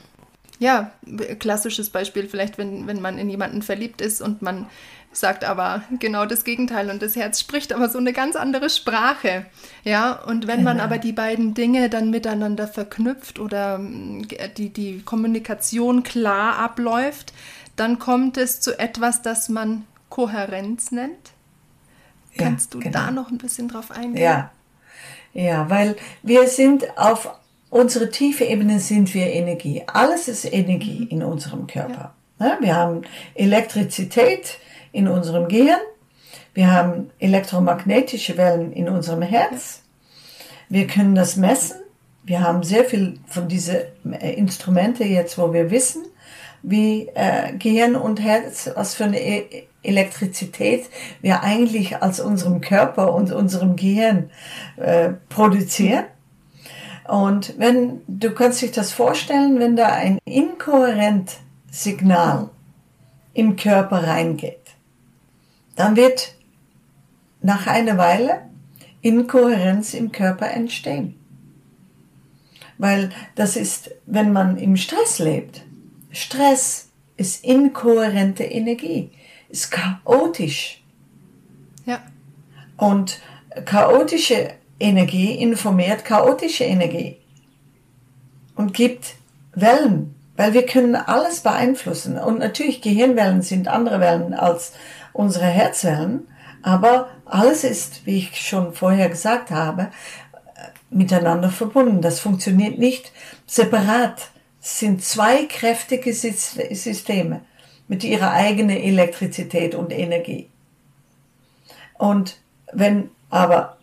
Ja, klassisches Beispiel vielleicht, wenn, wenn man in jemanden verliebt ist und man sagt aber genau das Gegenteil und das Herz spricht aber so eine ganz andere Sprache. Ja, und wenn genau. man aber die beiden Dinge dann miteinander verknüpft oder die, die Kommunikation klar abläuft, dann kommt es zu etwas, das man Kohärenz nennt. Ja, Kannst du genau. da noch ein bisschen drauf eingehen? Ja. Ja, weil wir sind auf unsere tiefe Ebene sind wir Energie. Alles ist Energie mhm. in unserem Körper. Ja. Wir haben Elektrizität, in unserem Gehirn. Wir haben elektromagnetische Wellen in unserem Herz. Wir können das messen. Wir haben sehr viel von diesen äh, Instrumente jetzt, wo wir wissen, wie äh, Gehirn und Herz, was für eine e Elektrizität wir eigentlich als unserem Körper und unserem Gehirn äh, produzieren. Und wenn, du kannst dich das vorstellen, wenn da ein inkohärent Signal im Körper reingeht, dann wird nach einer Weile Inkohärenz im Körper entstehen. Weil das ist, wenn man im Stress lebt, Stress ist inkohärente Energie, ist chaotisch. Ja. Und chaotische Energie informiert chaotische Energie und gibt Wellen, weil wir können alles beeinflussen. Und natürlich Gehirnwellen sind andere Wellen als unsere Herzwellen, aber alles ist, wie ich schon vorher gesagt habe, miteinander verbunden. Das funktioniert nicht separat. Es sind zwei kräftige Systeme mit ihrer eigenen Elektrizität und Energie. Und wenn aber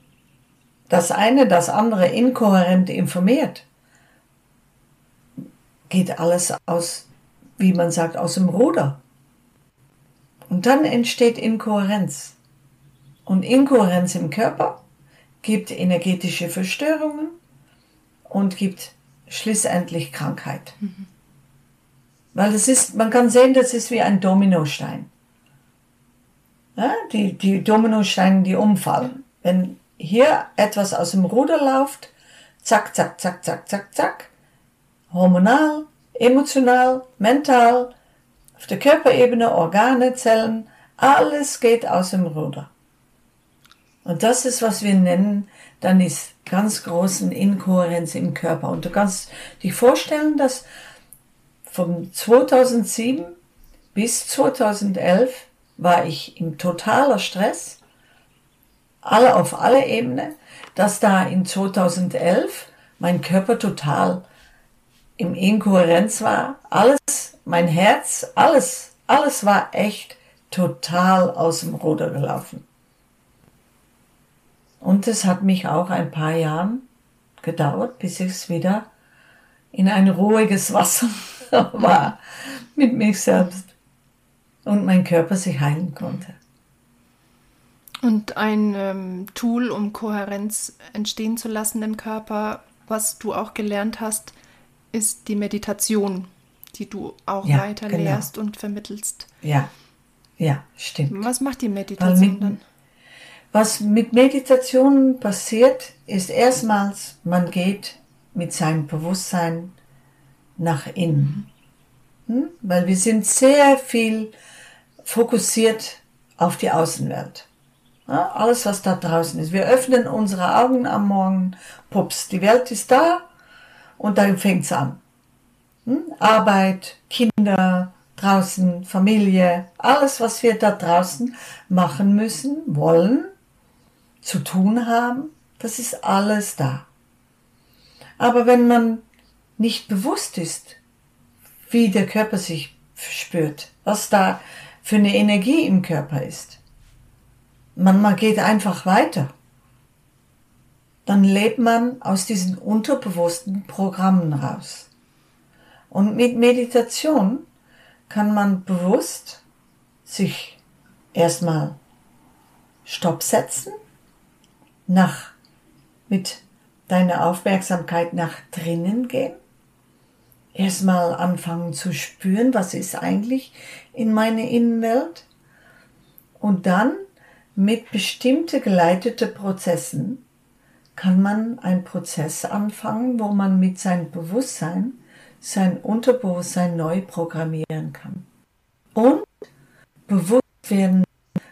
das eine das andere inkohärent informiert, geht alles aus, wie man sagt, aus dem Ruder. Und dann entsteht Inkohärenz. Und Inkohärenz im Körper gibt energetische Verstörungen und gibt schlussendlich Krankheit. Mhm. Weil es ist, man kann sehen, das ist wie ein Dominostein. Ja, die, die Dominosteine, die umfallen. Wenn hier etwas aus dem Ruder läuft, zack, zack, zack, zack, zack, zack, hormonal, emotional, mental, auf der Körperebene, Organe, Zellen, alles geht aus dem Ruder. Und das ist, was wir nennen, dann ist ganz großen Inkohärenz im Körper. Und du kannst dich vorstellen, dass von 2007 bis 2011 war ich im totaler Stress, alle auf alle Ebene, dass da in 2011 mein Körper total im Inkohärenz war. Alles, mein Herz, alles, alles war echt total aus dem Ruder gelaufen. Und es hat mich auch ein paar Jahren gedauert, bis ich es wieder in ein ruhiges Wasser war mit mich selbst und mein Körper sich heilen konnte. Und ein ähm, Tool, um Kohärenz entstehen zu lassen im Körper, was du auch gelernt hast, ist die Meditation, die du auch ja, weiter genau. lehrst und vermittelst. Ja, ja, stimmt. Was macht die Meditation mit, dann? Was mit Meditation passiert, ist erstmals, man geht mit seinem Bewusstsein nach innen. Hm? Weil wir sind sehr viel fokussiert auf die Außenwelt. Ja, alles, was da draußen ist. Wir öffnen unsere Augen am Morgen, pups, die Welt ist da, und dann fängt's an. Hm? Arbeit, Kinder, draußen, Familie, alles, was wir da draußen machen müssen, wollen, zu tun haben, das ist alles da. Aber wenn man nicht bewusst ist, wie der Körper sich spürt, was da für eine Energie im Körper ist, man, man geht einfach weiter dann lebt man aus diesen unterbewussten Programmen raus. Und mit Meditation kann man bewusst sich erstmal Stopp setzen, nach, mit deiner Aufmerksamkeit nach drinnen gehen, erstmal anfangen zu spüren, was ist eigentlich in meiner Innenwelt und dann mit bestimmte geleitete Prozessen kann man einen Prozess anfangen, wo man mit seinem Bewusstsein sein Unterbewusstsein neu programmieren kann. Und bewusst werden,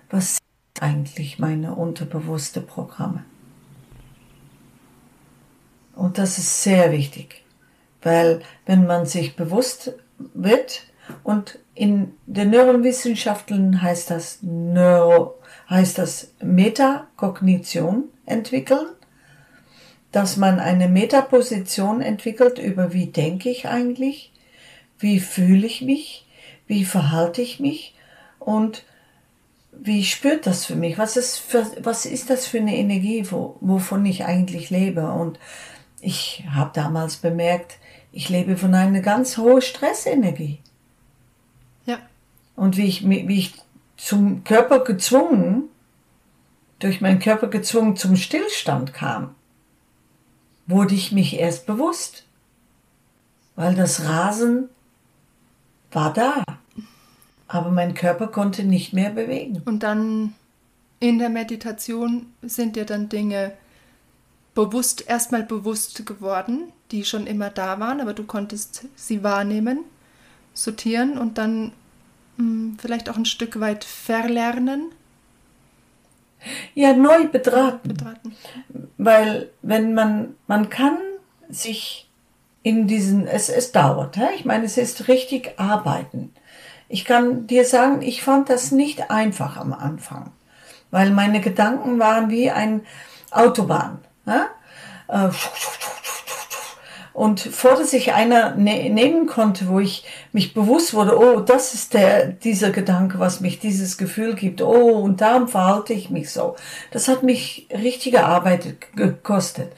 was sind eigentlich meine unterbewusste Programme. Und das ist sehr wichtig, weil wenn man sich bewusst wird und in den Neurowissenschaften heißt das Neuro, heißt das Metakognition entwickeln, dass man eine Metaposition entwickelt über wie denke ich eigentlich, wie fühle ich mich, wie verhalte ich mich und wie spürt das für mich? Was ist, für, was ist das für eine Energie, wo, wovon ich eigentlich lebe? Und ich habe damals bemerkt, ich lebe von einer ganz hohen Stressenergie. Ja. Und wie ich, wie ich zum Körper gezwungen, durch meinen Körper gezwungen zum Stillstand kam, wurde ich mich erst bewusst. Weil das Rasen war da. Aber mein Körper konnte nicht mehr bewegen. Und dann in der Meditation sind dir dann Dinge bewusst, erstmal bewusst geworden, die schon immer da waren, aber du konntest sie wahrnehmen, sortieren und dann vielleicht auch ein Stück weit verlernen. Ja, neu betraten. betraten. Weil wenn man, man kann sich in diesen, es, es dauert, he? ich meine, es ist richtig arbeiten. Ich kann dir sagen, ich fand das nicht einfach am Anfang, weil meine Gedanken waren wie ein Autobahn. Ja? Äh, und vor dass ich einer ne nehmen konnte, wo ich mich bewusst wurde, oh, das ist der, dieser Gedanke, was mich dieses Gefühl gibt, oh, und darum verhalte ich mich so. Das hat mich richtige Arbeit gekostet.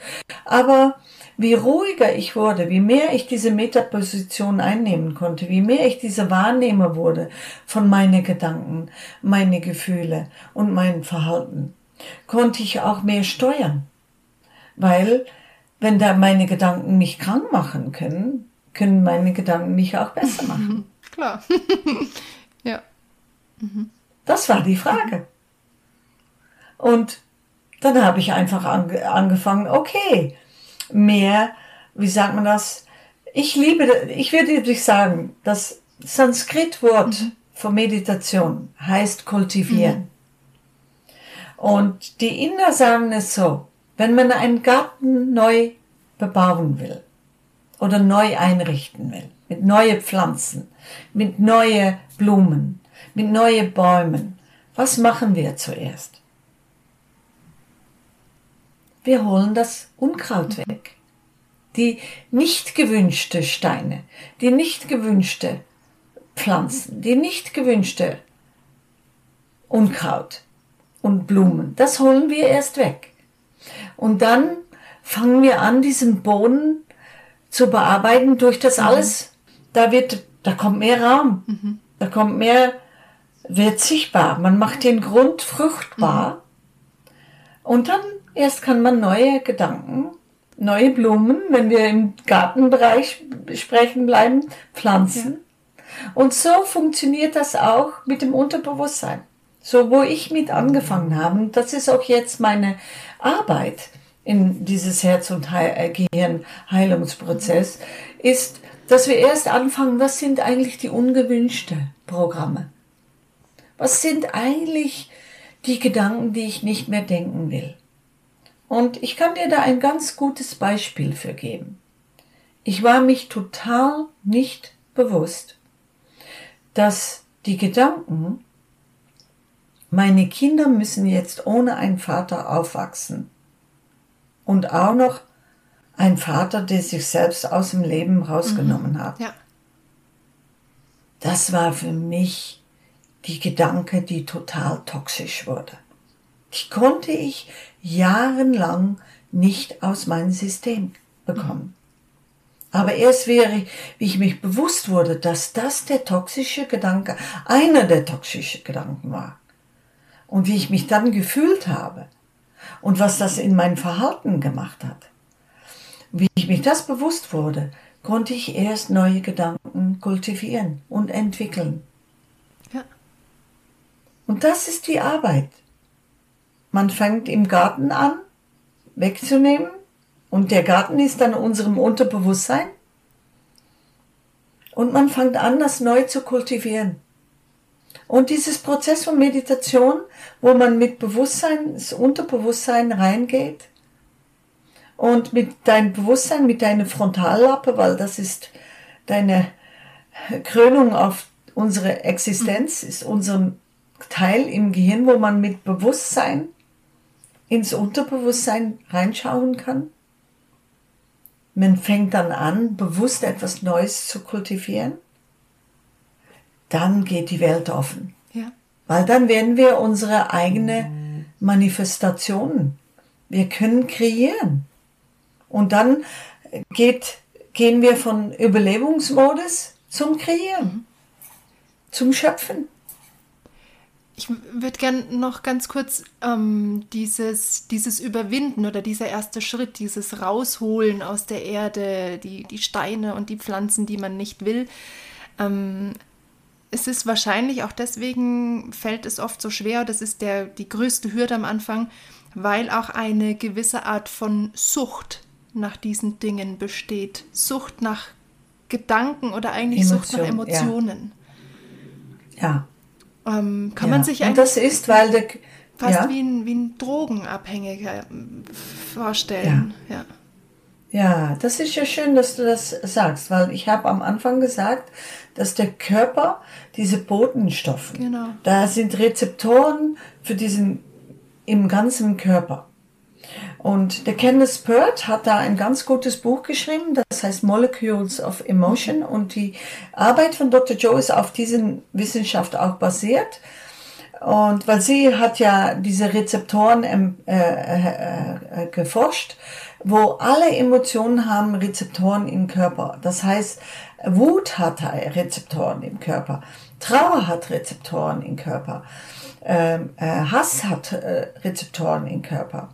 Aber wie ruhiger ich wurde, wie mehr ich diese Metaposition einnehmen konnte, wie mehr ich diese Wahrnehmer wurde von meinen Gedanken, meine Gefühle und mein Verhalten, konnte ich auch mehr steuern. Weil, wenn da meine Gedanken mich krank machen können, können meine Gedanken mich auch besser machen. Klar. ja. Mhm. Das war die Frage. Und dann habe ich einfach ange angefangen, okay, mehr, wie sagt man das? Ich liebe, ich würde dich sagen, das Sanskrit-Wort mhm. für Meditation heißt kultivieren. Mhm. Und die Inder sagen es so, wenn man einen Garten neu bebauen will oder neu einrichten will, mit neuen Pflanzen, mit neuen Blumen, mit neuen Bäumen, was machen wir zuerst? Wir holen das Unkraut weg. Die nicht gewünschte Steine, die nicht gewünschte Pflanzen, die nicht gewünschte Unkraut und Blumen, das holen wir erst weg. Und dann fangen wir an, diesen Boden zu bearbeiten durch das mhm. alles. Da wird, da kommt mehr Raum, mhm. da kommt mehr, wird sichtbar. Man macht den Grund fruchtbar. Mhm. Und dann erst kann man neue Gedanken, neue Blumen, wenn wir im Gartenbereich sprechen bleiben, pflanzen. Ja. Und so funktioniert das auch mit dem Unterbewusstsein. So, wo ich mit angefangen habe, das ist auch jetzt meine Arbeit in dieses Herz- und äh, Gehirn-Heilungsprozess, ist, dass wir erst anfangen, was sind eigentlich die ungewünschten Programme? Was sind eigentlich die Gedanken, die ich nicht mehr denken will? Und ich kann dir da ein ganz gutes Beispiel für geben. Ich war mich total nicht bewusst, dass die Gedanken, meine Kinder müssen jetzt ohne einen Vater aufwachsen. Und auch noch ein Vater, der sich selbst aus dem Leben rausgenommen mhm. hat. Ja. Das war für mich die Gedanke, die total toxisch wurde. Die konnte ich jahrelang nicht aus meinem System bekommen. Aber erst wäre, wie ich mich bewusst wurde, dass das der toxische Gedanke, einer der toxischen Gedanken war, und wie ich mich dann gefühlt habe und was das in mein Verhalten gemacht hat. Wie ich mich das bewusst wurde, konnte ich erst neue Gedanken kultivieren und entwickeln. Ja. Und das ist die Arbeit. Man fängt im Garten an, wegzunehmen, und der Garten ist dann unserem Unterbewusstsein. Und man fängt an, das neu zu kultivieren. Und dieses Prozess von Meditation, wo man mit Bewusstsein, das Unterbewusstsein reingeht und mit deinem Bewusstsein, mit deiner Frontallappe, weil das ist deine Krönung auf unsere Existenz, ist unser Teil im Gehirn, wo man mit Bewusstsein ins Unterbewusstsein reinschauen kann. Man fängt dann an, bewusst etwas Neues zu kultivieren. Dann geht die Welt offen. Ja. Weil dann werden wir unsere eigene Manifestationen. Wir können kreieren. Und dann geht, gehen wir von Überlebensmodus zum Kreieren, zum Schöpfen. Ich würde gerne noch ganz kurz ähm, dieses, dieses Überwinden oder dieser erste Schritt, dieses Rausholen aus der Erde, die, die Steine und die Pflanzen, die man nicht will. Ähm, es ist wahrscheinlich auch deswegen fällt es oft so schwer, das ist der, die größte Hürde am Anfang, weil auch eine gewisse Art von Sucht nach diesen Dingen besteht. Sucht nach Gedanken oder eigentlich Emotion, Sucht nach Emotionen. Ja. ja. Ähm, kann ja. man sich eigentlich. Und das ist, weil der. Fast ja. wie, ein, wie ein Drogenabhängiger vorstellen. Ja. Ja. das ist ja schön, dass du das sagst, weil ich habe am Anfang gesagt, dass der Körper diese Botenstoffe, genau. da sind Rezeptoren für diesen im ganzen Körper. Und der Kenneth Pert hat da ein ganz gutes Buch geschrieben, das heißt Molecules of Emotion. Und die Arbeit von Dr. Joe ist auf diesen Wissenschaft auch basiert. Und weil sie hat ja diese Rezeptoren ähm, äh, äh, äh, geforscht, wo alle Emotionen haben Rezeptoren im Körper. Das heißt, Wut hat Rezeptoren im Körper, Trauer hat Rezeptoren im Körper, ähm, äh, Hass hat äh, Rezeptoren im Körper.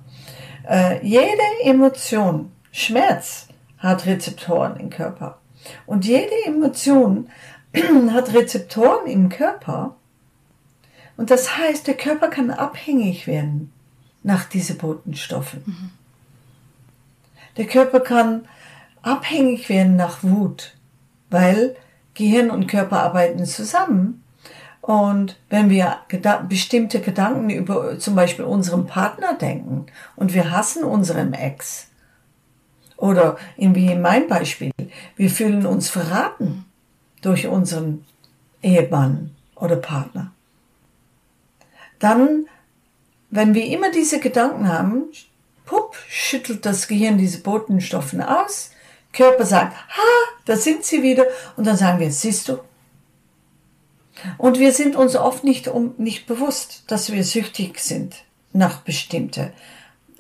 Äh, jede Emotion, Schmerz, hat Rezeptoren im Körper. Und jede Emotion hat Rezeptoren im Körper. Und das heißt, der Körper kann abhängig werden nach diesen Botenstoffen. Mhm. Der Körper kann abhängig werden nach Wut, weil Gehirn und Körper arbeiten zusammen. Und wenn wir geda bestimmte Gedanken über zum Beispiel unseren Partner denken und wir hassen unseren Ex, oder in, wie in meinem Beispiel, wir fühlen uns verraten durch unseren Ehemann oder Partner. Dann, wenn wir immer diese Gedanken haben, pupp, schüttelt das Gehirn diese Botenstoffe aus, Körper sagt, ha, da sind sie wieder, und dann sagen wir, siehst du, und wir sind uns oft nicht, um, nicht bewusst, dass wir süchtig sind nach bestimmten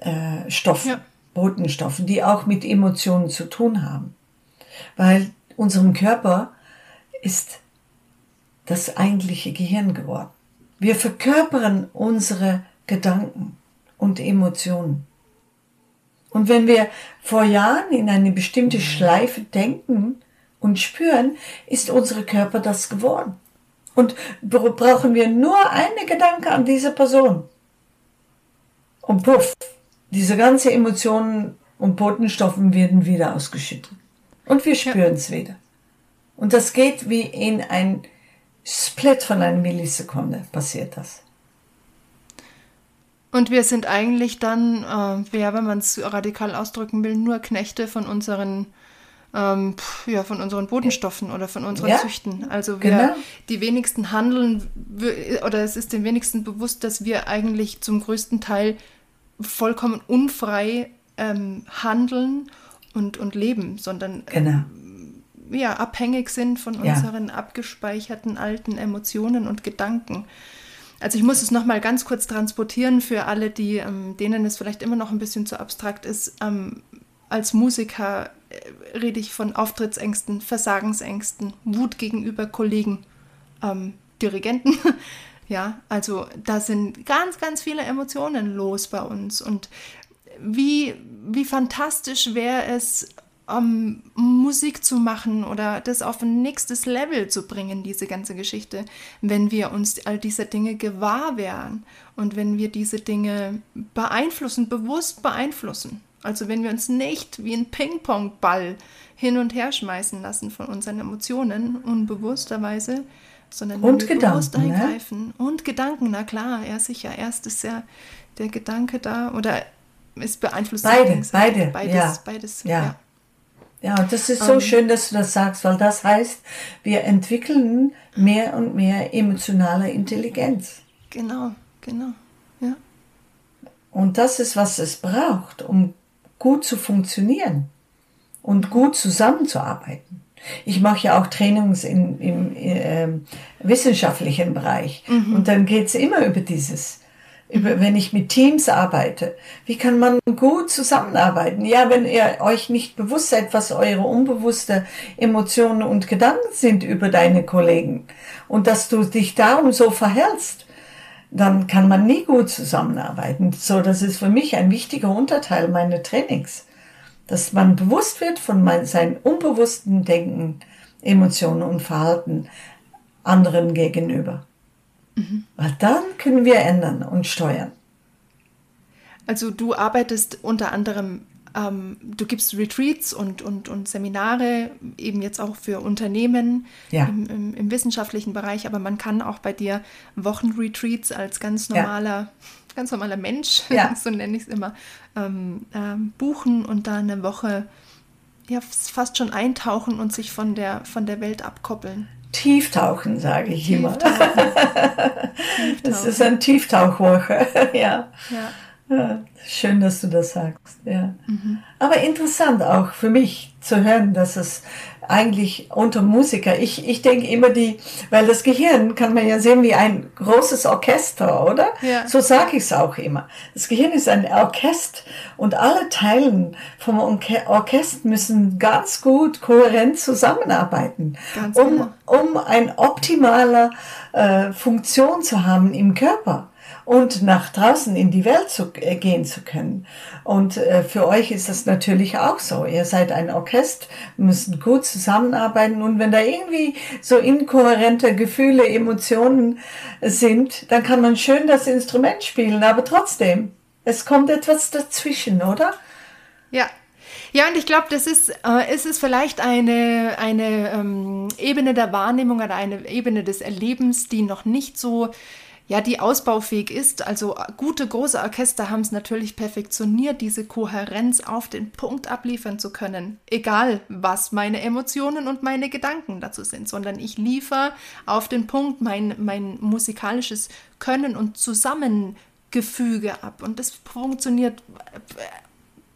äh, Stoffen, ja. Botenstoffen, die auch mit Emotionen zu tun haben. Weil unserem Körper ist das eigentliche Gehirn geworden. Wir verkörpern unsere Gedanken und Emotionen. Und wenn wir vor Jahren in eine bestimmte Schleife denken und spüren, ist unser Körper das geworden. Und brauchen wir nur eine Gedanke an diese Person. Und puff, diese ganzen Emotionen und Botenstoffen werden wieder ausgeschüttet. Und wir spüren es ja. wieder. Und das geht wie in ein Split von einer Millisekunde passiert das. Und wir sind eigentlich dann, äh, ja, wenn man es radikal ausdrücken will, nur Knechte von unseren ähm, ja, von unseren Bodenstoffen oder von unseren ja, Züchten. Also wir, genau. die wenigsten handeln, oder es ist den wenigsten bewusst, dass wir eigentlich zum größten Teil vollkommen unfrei ähm, handeln und, und leben, sondern genau. ja, abhängig sind von ja. unseren abgespeicherten alten Emotionen und Gedanken. Also ich muss es nochmal ganz kurz transportieren für alle, die, ähm, denen es vielleicht immer noch ein bisschen zu abstrakt ist. Ähm, als Musiker äh, rede ich von Auftrittsängsten, Versagensängsten, Wut gegenüber Kollegen, ähm, Dirigenten. ja, also da sind ganz, ganz viele Emotionen los bei uns. Und wie, wie fantastisch wäre es, um, Musik zu machen oder das auf ein nächstes Level zu bringen, diese ganze Geschichte, wenn wir uns all diese Dinge gewahr wären und wenn wir diese Dinge beeinflussen, bewusst beeinflussen Also wenn wir uns nicht wie ein Ping-Pong-Ball hin und her schmeißen lassen von unseren Emotionen, unbewussterweise, sondern und wir Gedanken, bewusst eingreifen. Ne? Und Gedanken, na klar, ja sicher. Erst ist ja der Gedanke da oder es beeinflusst beide, beide, beides, ja. beides, ja. ja. Ja, das ist so um, schön, dass du das sagst, weil das heißt, wir entwickeln mehr und mehr emotionale Intelligenz. Genau, genau, ja. Und das ist, was es braucht, um gut zu funktionieren und gut zusammenzuarbeiten. Ich mache ja auch Trainings in, im äh, wissenschaftlichen Bereich mhm. und dann geht's immer über dieses wenn ich mit Teams arbeite, wie kann man gut zusammenarbeiten? Ja, wenn ihr euch nicht bewusst seid, was eure unbewusste Emotionen und Gedanken sind über deine Kollegen und dass du dich darum so verhältst, dann kann man nie gut zusammenarbeiten. So, das ist für mich ein wichtiger Unterteil meiner Trainings, dass man bewusst wird von mein, seinen unbewussten Denken, Emotionen und Verhalten anderen gegenüber. Mhm. Weil dann können wir ändern und steuern. Also du arbeitest unter anderem, ähm, du gibst Retreats und, und, und Seminare, eben jetzt auch für Unternehmen ja. im, im, im, wissenschaftlichen Bereich, aber man kann auch bei dir Wochenretreats als ganz normaler, ja. ganz normaler Mensch, ja. so nenne ich es immer, ähm, ähm, buchen und da eine Woche ja, fast schon eintauchen und sich von der, von der Welt abkoppeln. Tieftauchen, sage ich immer. Es ist eine Tieftauchwoche, ja. ja. Ja. Schön, dass du das sagst, ja. Mhm. Aber interessant auch für mich zu hören, dass es eigentlich unter Musiker, ich, ich denke immer die, weil das Gehirn kann man ja sehen wie ein großes Orchester, oder? Ja. So sage ich es auch immer. Das Gehirn ist ein Orchester und alle Teilen vom Orchester müssen ganz gut kohärent zusammenarbeiten, ganz um, genau. um eine optimale äh, Funktion zu haben im Körper und nach draußen in die Welt zu, äh, gehen zu können. Und äh, für euch ist das natürlich auch so. Ihr seid ein Orchester, müsst gut zusammenarbeiten und wenn da irgendwie so inkohärente Gefühle, Emotionen sind, dann kann man schön das Instrument spielen, aber trotzdem, es kommt etwas dazwischen, oder? Ja, ja, und ich glaube, das ist, äh, ist es vielleicht eine, eine ähm, Ebene der Wahrnehmung oder eine Ebene des Erlebens, die noch nicht so ja, die ausbaufähig ist. Also äh, gute große Orchester haben es natürlich perfektioniert, diese Kohärenz auf den Punkt abliefern zu können. Egal, was meine Emotionen und meine Gedanken dazu sind, sondern ich liefere auf den Punkt mein, mein musikalisches Können und Zusammengefüge ab. Und das funktioniert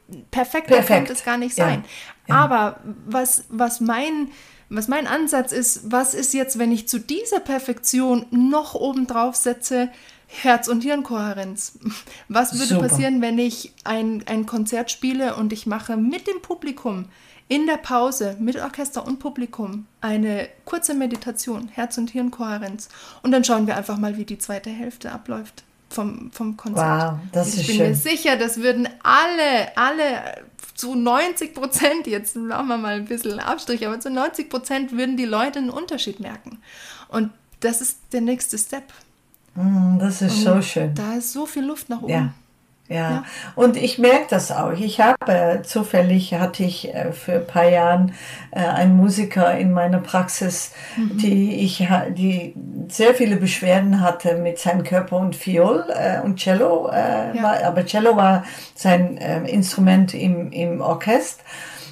äh, perfekt, perfekt. kann es gar nicht sein. Ja. Ja. Aber was, was mein was mein Ansatz ist, was ist jetzt, wenn ich zu dieser Perfektion noch obendrauf setze, Herz- und Hirnkohärenz. Was würde Super. passieren, wenn ich ein, ein Konzert spiele und ich mache mit dem Publikum in der Pause mit Orchester und Publikum eine kurze Meditation, Herz- und Hirnkohärenz. Und dann schauen wir einfach mal, wie die zweite Hälfte abläuft vom, vom Konzert. Wow, das ich ist schön. Ich bin mir sicher, das würden alle, alle zu 90 Prozent, jetzt machen wir mal ein bisschen Abstrich, aber zu 90 Prozent würden die Leute einen Unterschied merken. Und das ist der nächste Step. Mm, das ist Und so schön. Da ist so viel Luft nach oben. Ja. Ja. ja. und ich merke das auch. Ich habe äh, zufällig hatte ich äh, für ein paar Jahren äh, einen Musiker in meiner Praxis, mhm. die ich die sehr viele Beschwerden hatte mit seinem Körper und Viol und Cello, ja. war, aber Cello war sein äh, Instrument im, im Orchester.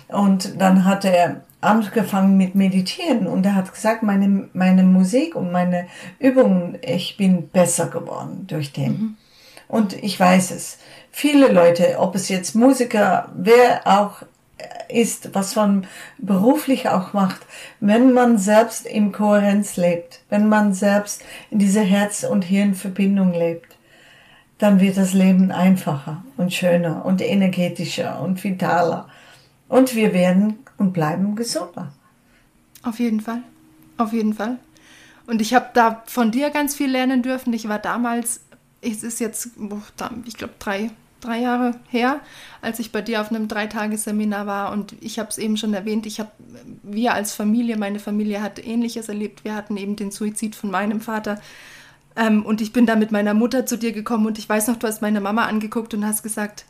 Und dann hat er angefangen mit Meditieren und er hat gesagt, meine, meine Musik und meine Übungen, ich bin besser geworden durch den. Mhm. Und ich weiß es. Viele Leute, ob es jetzt Musiker, wer auch ist, was man beruflich auch macht, wenn man selbst in Kohärenz lebt, wenn man selbst in dieser Herz- und Hirnverbindung lebt, dann wird das Leben einfacher und schöner und energetischer und vitaler. Und wir werden und bleiben gesunder. Auf jeden Fall. Auf jeden Fall. Und ich habe da von dir ganz viel lernen dürfen. Ich war damals es ist jetzt, ich glaube, drei, drei Jahre her, als ich bei dir auf einem Dreitagesseminar war und ich habe es eben schon erwähnt, ich habe, wir als Familie, meine Familie hat Ähnliches erlebt. Wir hatten eben den Suizid von meinem Vater ähm, und ich bin da mit meiner Mutter zu dir gekommen und ich weiß noch, du hast meine Mama angeguckt und hast gesagt,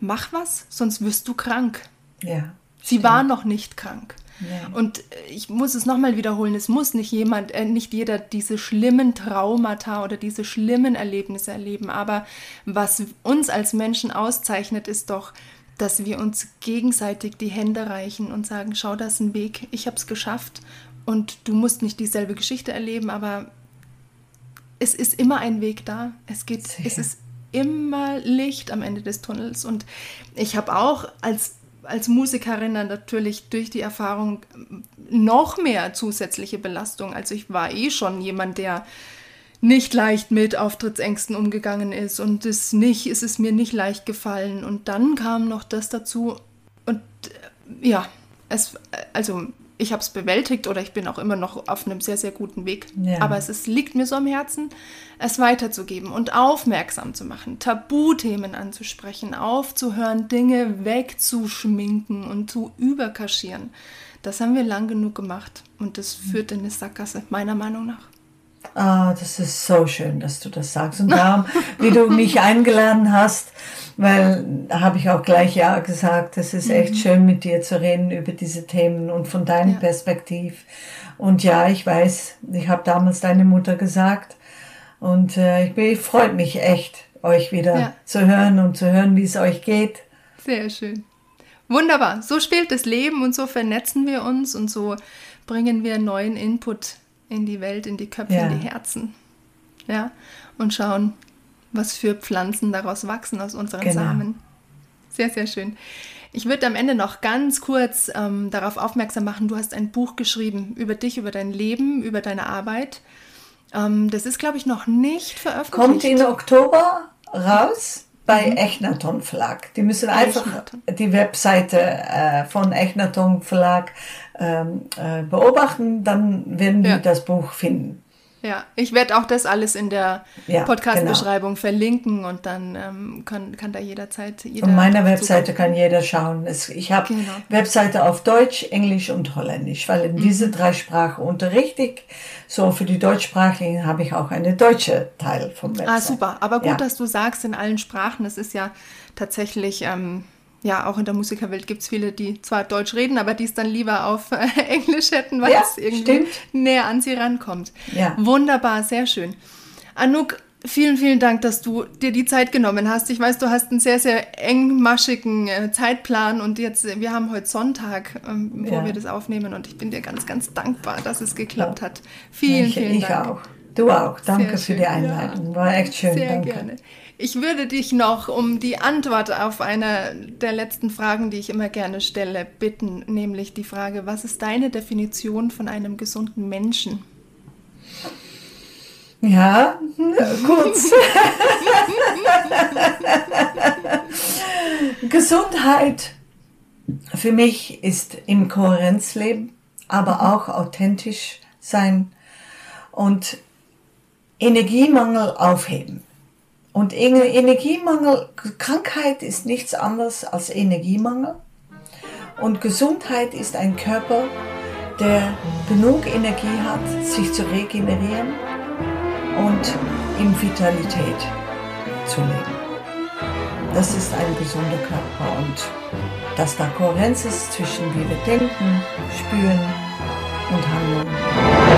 mach was, sonst wirst du krank. Ja. Sie stimmt. war noch nicht krank. Ja. Und ich muss es nochmal wiederholen, es muss nicht jemand, äh, nicht jeder diese schlimmen Traumata oder diese schlimmen Erlebnisse erleben. Aber was uns als Menschen auszeichnet, ist doch, dass wir uns gegenseitig die Hände reichen und sagen, schau, das ist ein Weg, ich habe es geschafft und du musst nicht dieselbe Geschichte erleben, aber es ist immer ein Weg da. Es geht, Sehr. es ist immer Licht am Ende des Tunnels. Und ich habe auch als, als Musikerin dann natürlich durch die Erfahrung noch mehr zusätzliche Belastung. Also ich war eh schon jemand, der nicht leicht mit Auftrittsängsten umgegangen ist und es nicht, es ist mir nicht leicht gefallen. Und dann kam noch das dazu und äh, ja, es, also ich habe es bewältigt oder ich bin auch immer noch auf einem sehr, sehr guten Weg. Ja. Aber es ist, liegt mir so am Herzen, es weiterzugeben und aufmerksam zu machen, Tabuthemen anzusprechen, aufzuhören, Dinge wegzuschminken und zu überkaschieren. Das haben wir lang genug gemacht und das führt in eine Sackgasse, meiner Meinung nach. Ah, das ist so schön, dass du das sagst. Und darum, wie du mich eingeladen hast, weil da habe ich auch gleich ja gesagt, es ist echt mhm. schön mit dir zu reden über diese Themen und von deinem ja. Perspektiv. Und ja, ich weiß, ich habe damals deine Mutter gesagt und äh, ich, ich freut mich echt, euch wieder ja. zu hören und zu hören, wie es euch geht. Sehr schön. Wunderbar. So spielt das Leben und so vernetzen wir uns und so bringen wir neuen Input in die Welt, in die Köpfe, ja. in die Herzen. Ja, und schauen, was für Pflanzen daraus wachsen aus unseren genau. Samen. Sehr, sehr schön. Ich würde am Ende noch ganz kurz ähm, darauf aufmerksam machen, du hast ein Buch geschrieben über dich, über dein Leben, über deine Arbeit. Ähm, das ist, glaube ich, noch nicht veröffentlicht. Kommt in Oktober raus bei mhm. Echnaton Verlag. Die müssen einfach Echnaton. die Webseite äh, von Echnaton Verlag ähm, äh, beobachten, dann werden ja. die das Buch finden. Ja, ich werde auch das alles in der ja, Podcast-Beschreibung genau. verlinken und dann ähm, kann, kann da jederzeit jeder. Auf meiner Webseite kann jeder schauen. Es, ich habe genau. Webseite auf Deutsch, Englisch und Holländisch, weil in mhm. diese drei Sprachen unterrichte ich. So für die Deutschsprachigen habe ich auch eine deutsche Teil vom Webseite. Ah, super. Aber gut, ja. dass du sagst in allen Sprachen. Es ist ja tatsächlich. Ähm, ja, auch in der Musikerwelt gibt es viele, die zwar Deutsch reden, aber die es dann lieber auf äh, Englisch hätten, weil ja, es irgendwie stimmt. näher an sie rankommt. Ja. Wunderbar, sehr schön. Anouk, vielen, vielen Dank, dass du dir die Zeit genommen hast. Ich weiß, du hast einen sehr, sehr engmaschigen äh, Zeitplan und jetzt, äh, wir haben heute Sonntag, ähm, wo ja. wir das aufnehmen und ich bin dir ganz, ganz dankbar, dass es geklappt hat. Vielen, ich, vielen Dank. Ich auch. Du auch. Danke für die Einladung. War echt schön. Sehr Danke. gerne. Ich würde dich noch um die Antwort auf eine der letzten Fragen, die ich immer gerne stelle, bitten, nämlich die Frage, was ist deine Definition von einem gesunden Menschen? Ja, kurz. Gesundheit für mich ist im Kohärenz leben, aber auch authentisch sein und Energiemangel aufheben. Und Energiemangel, Krankheit ist nichts anderes als Energiemangel. Und Gesundheit ist ein Körper, der genug Energie hat, sich zu regenerieren und in Vitalität zu leben. Das ist ein gesunder Körper und dass da Kohärenz ist zwischen wie wir denken, spüren und handeln.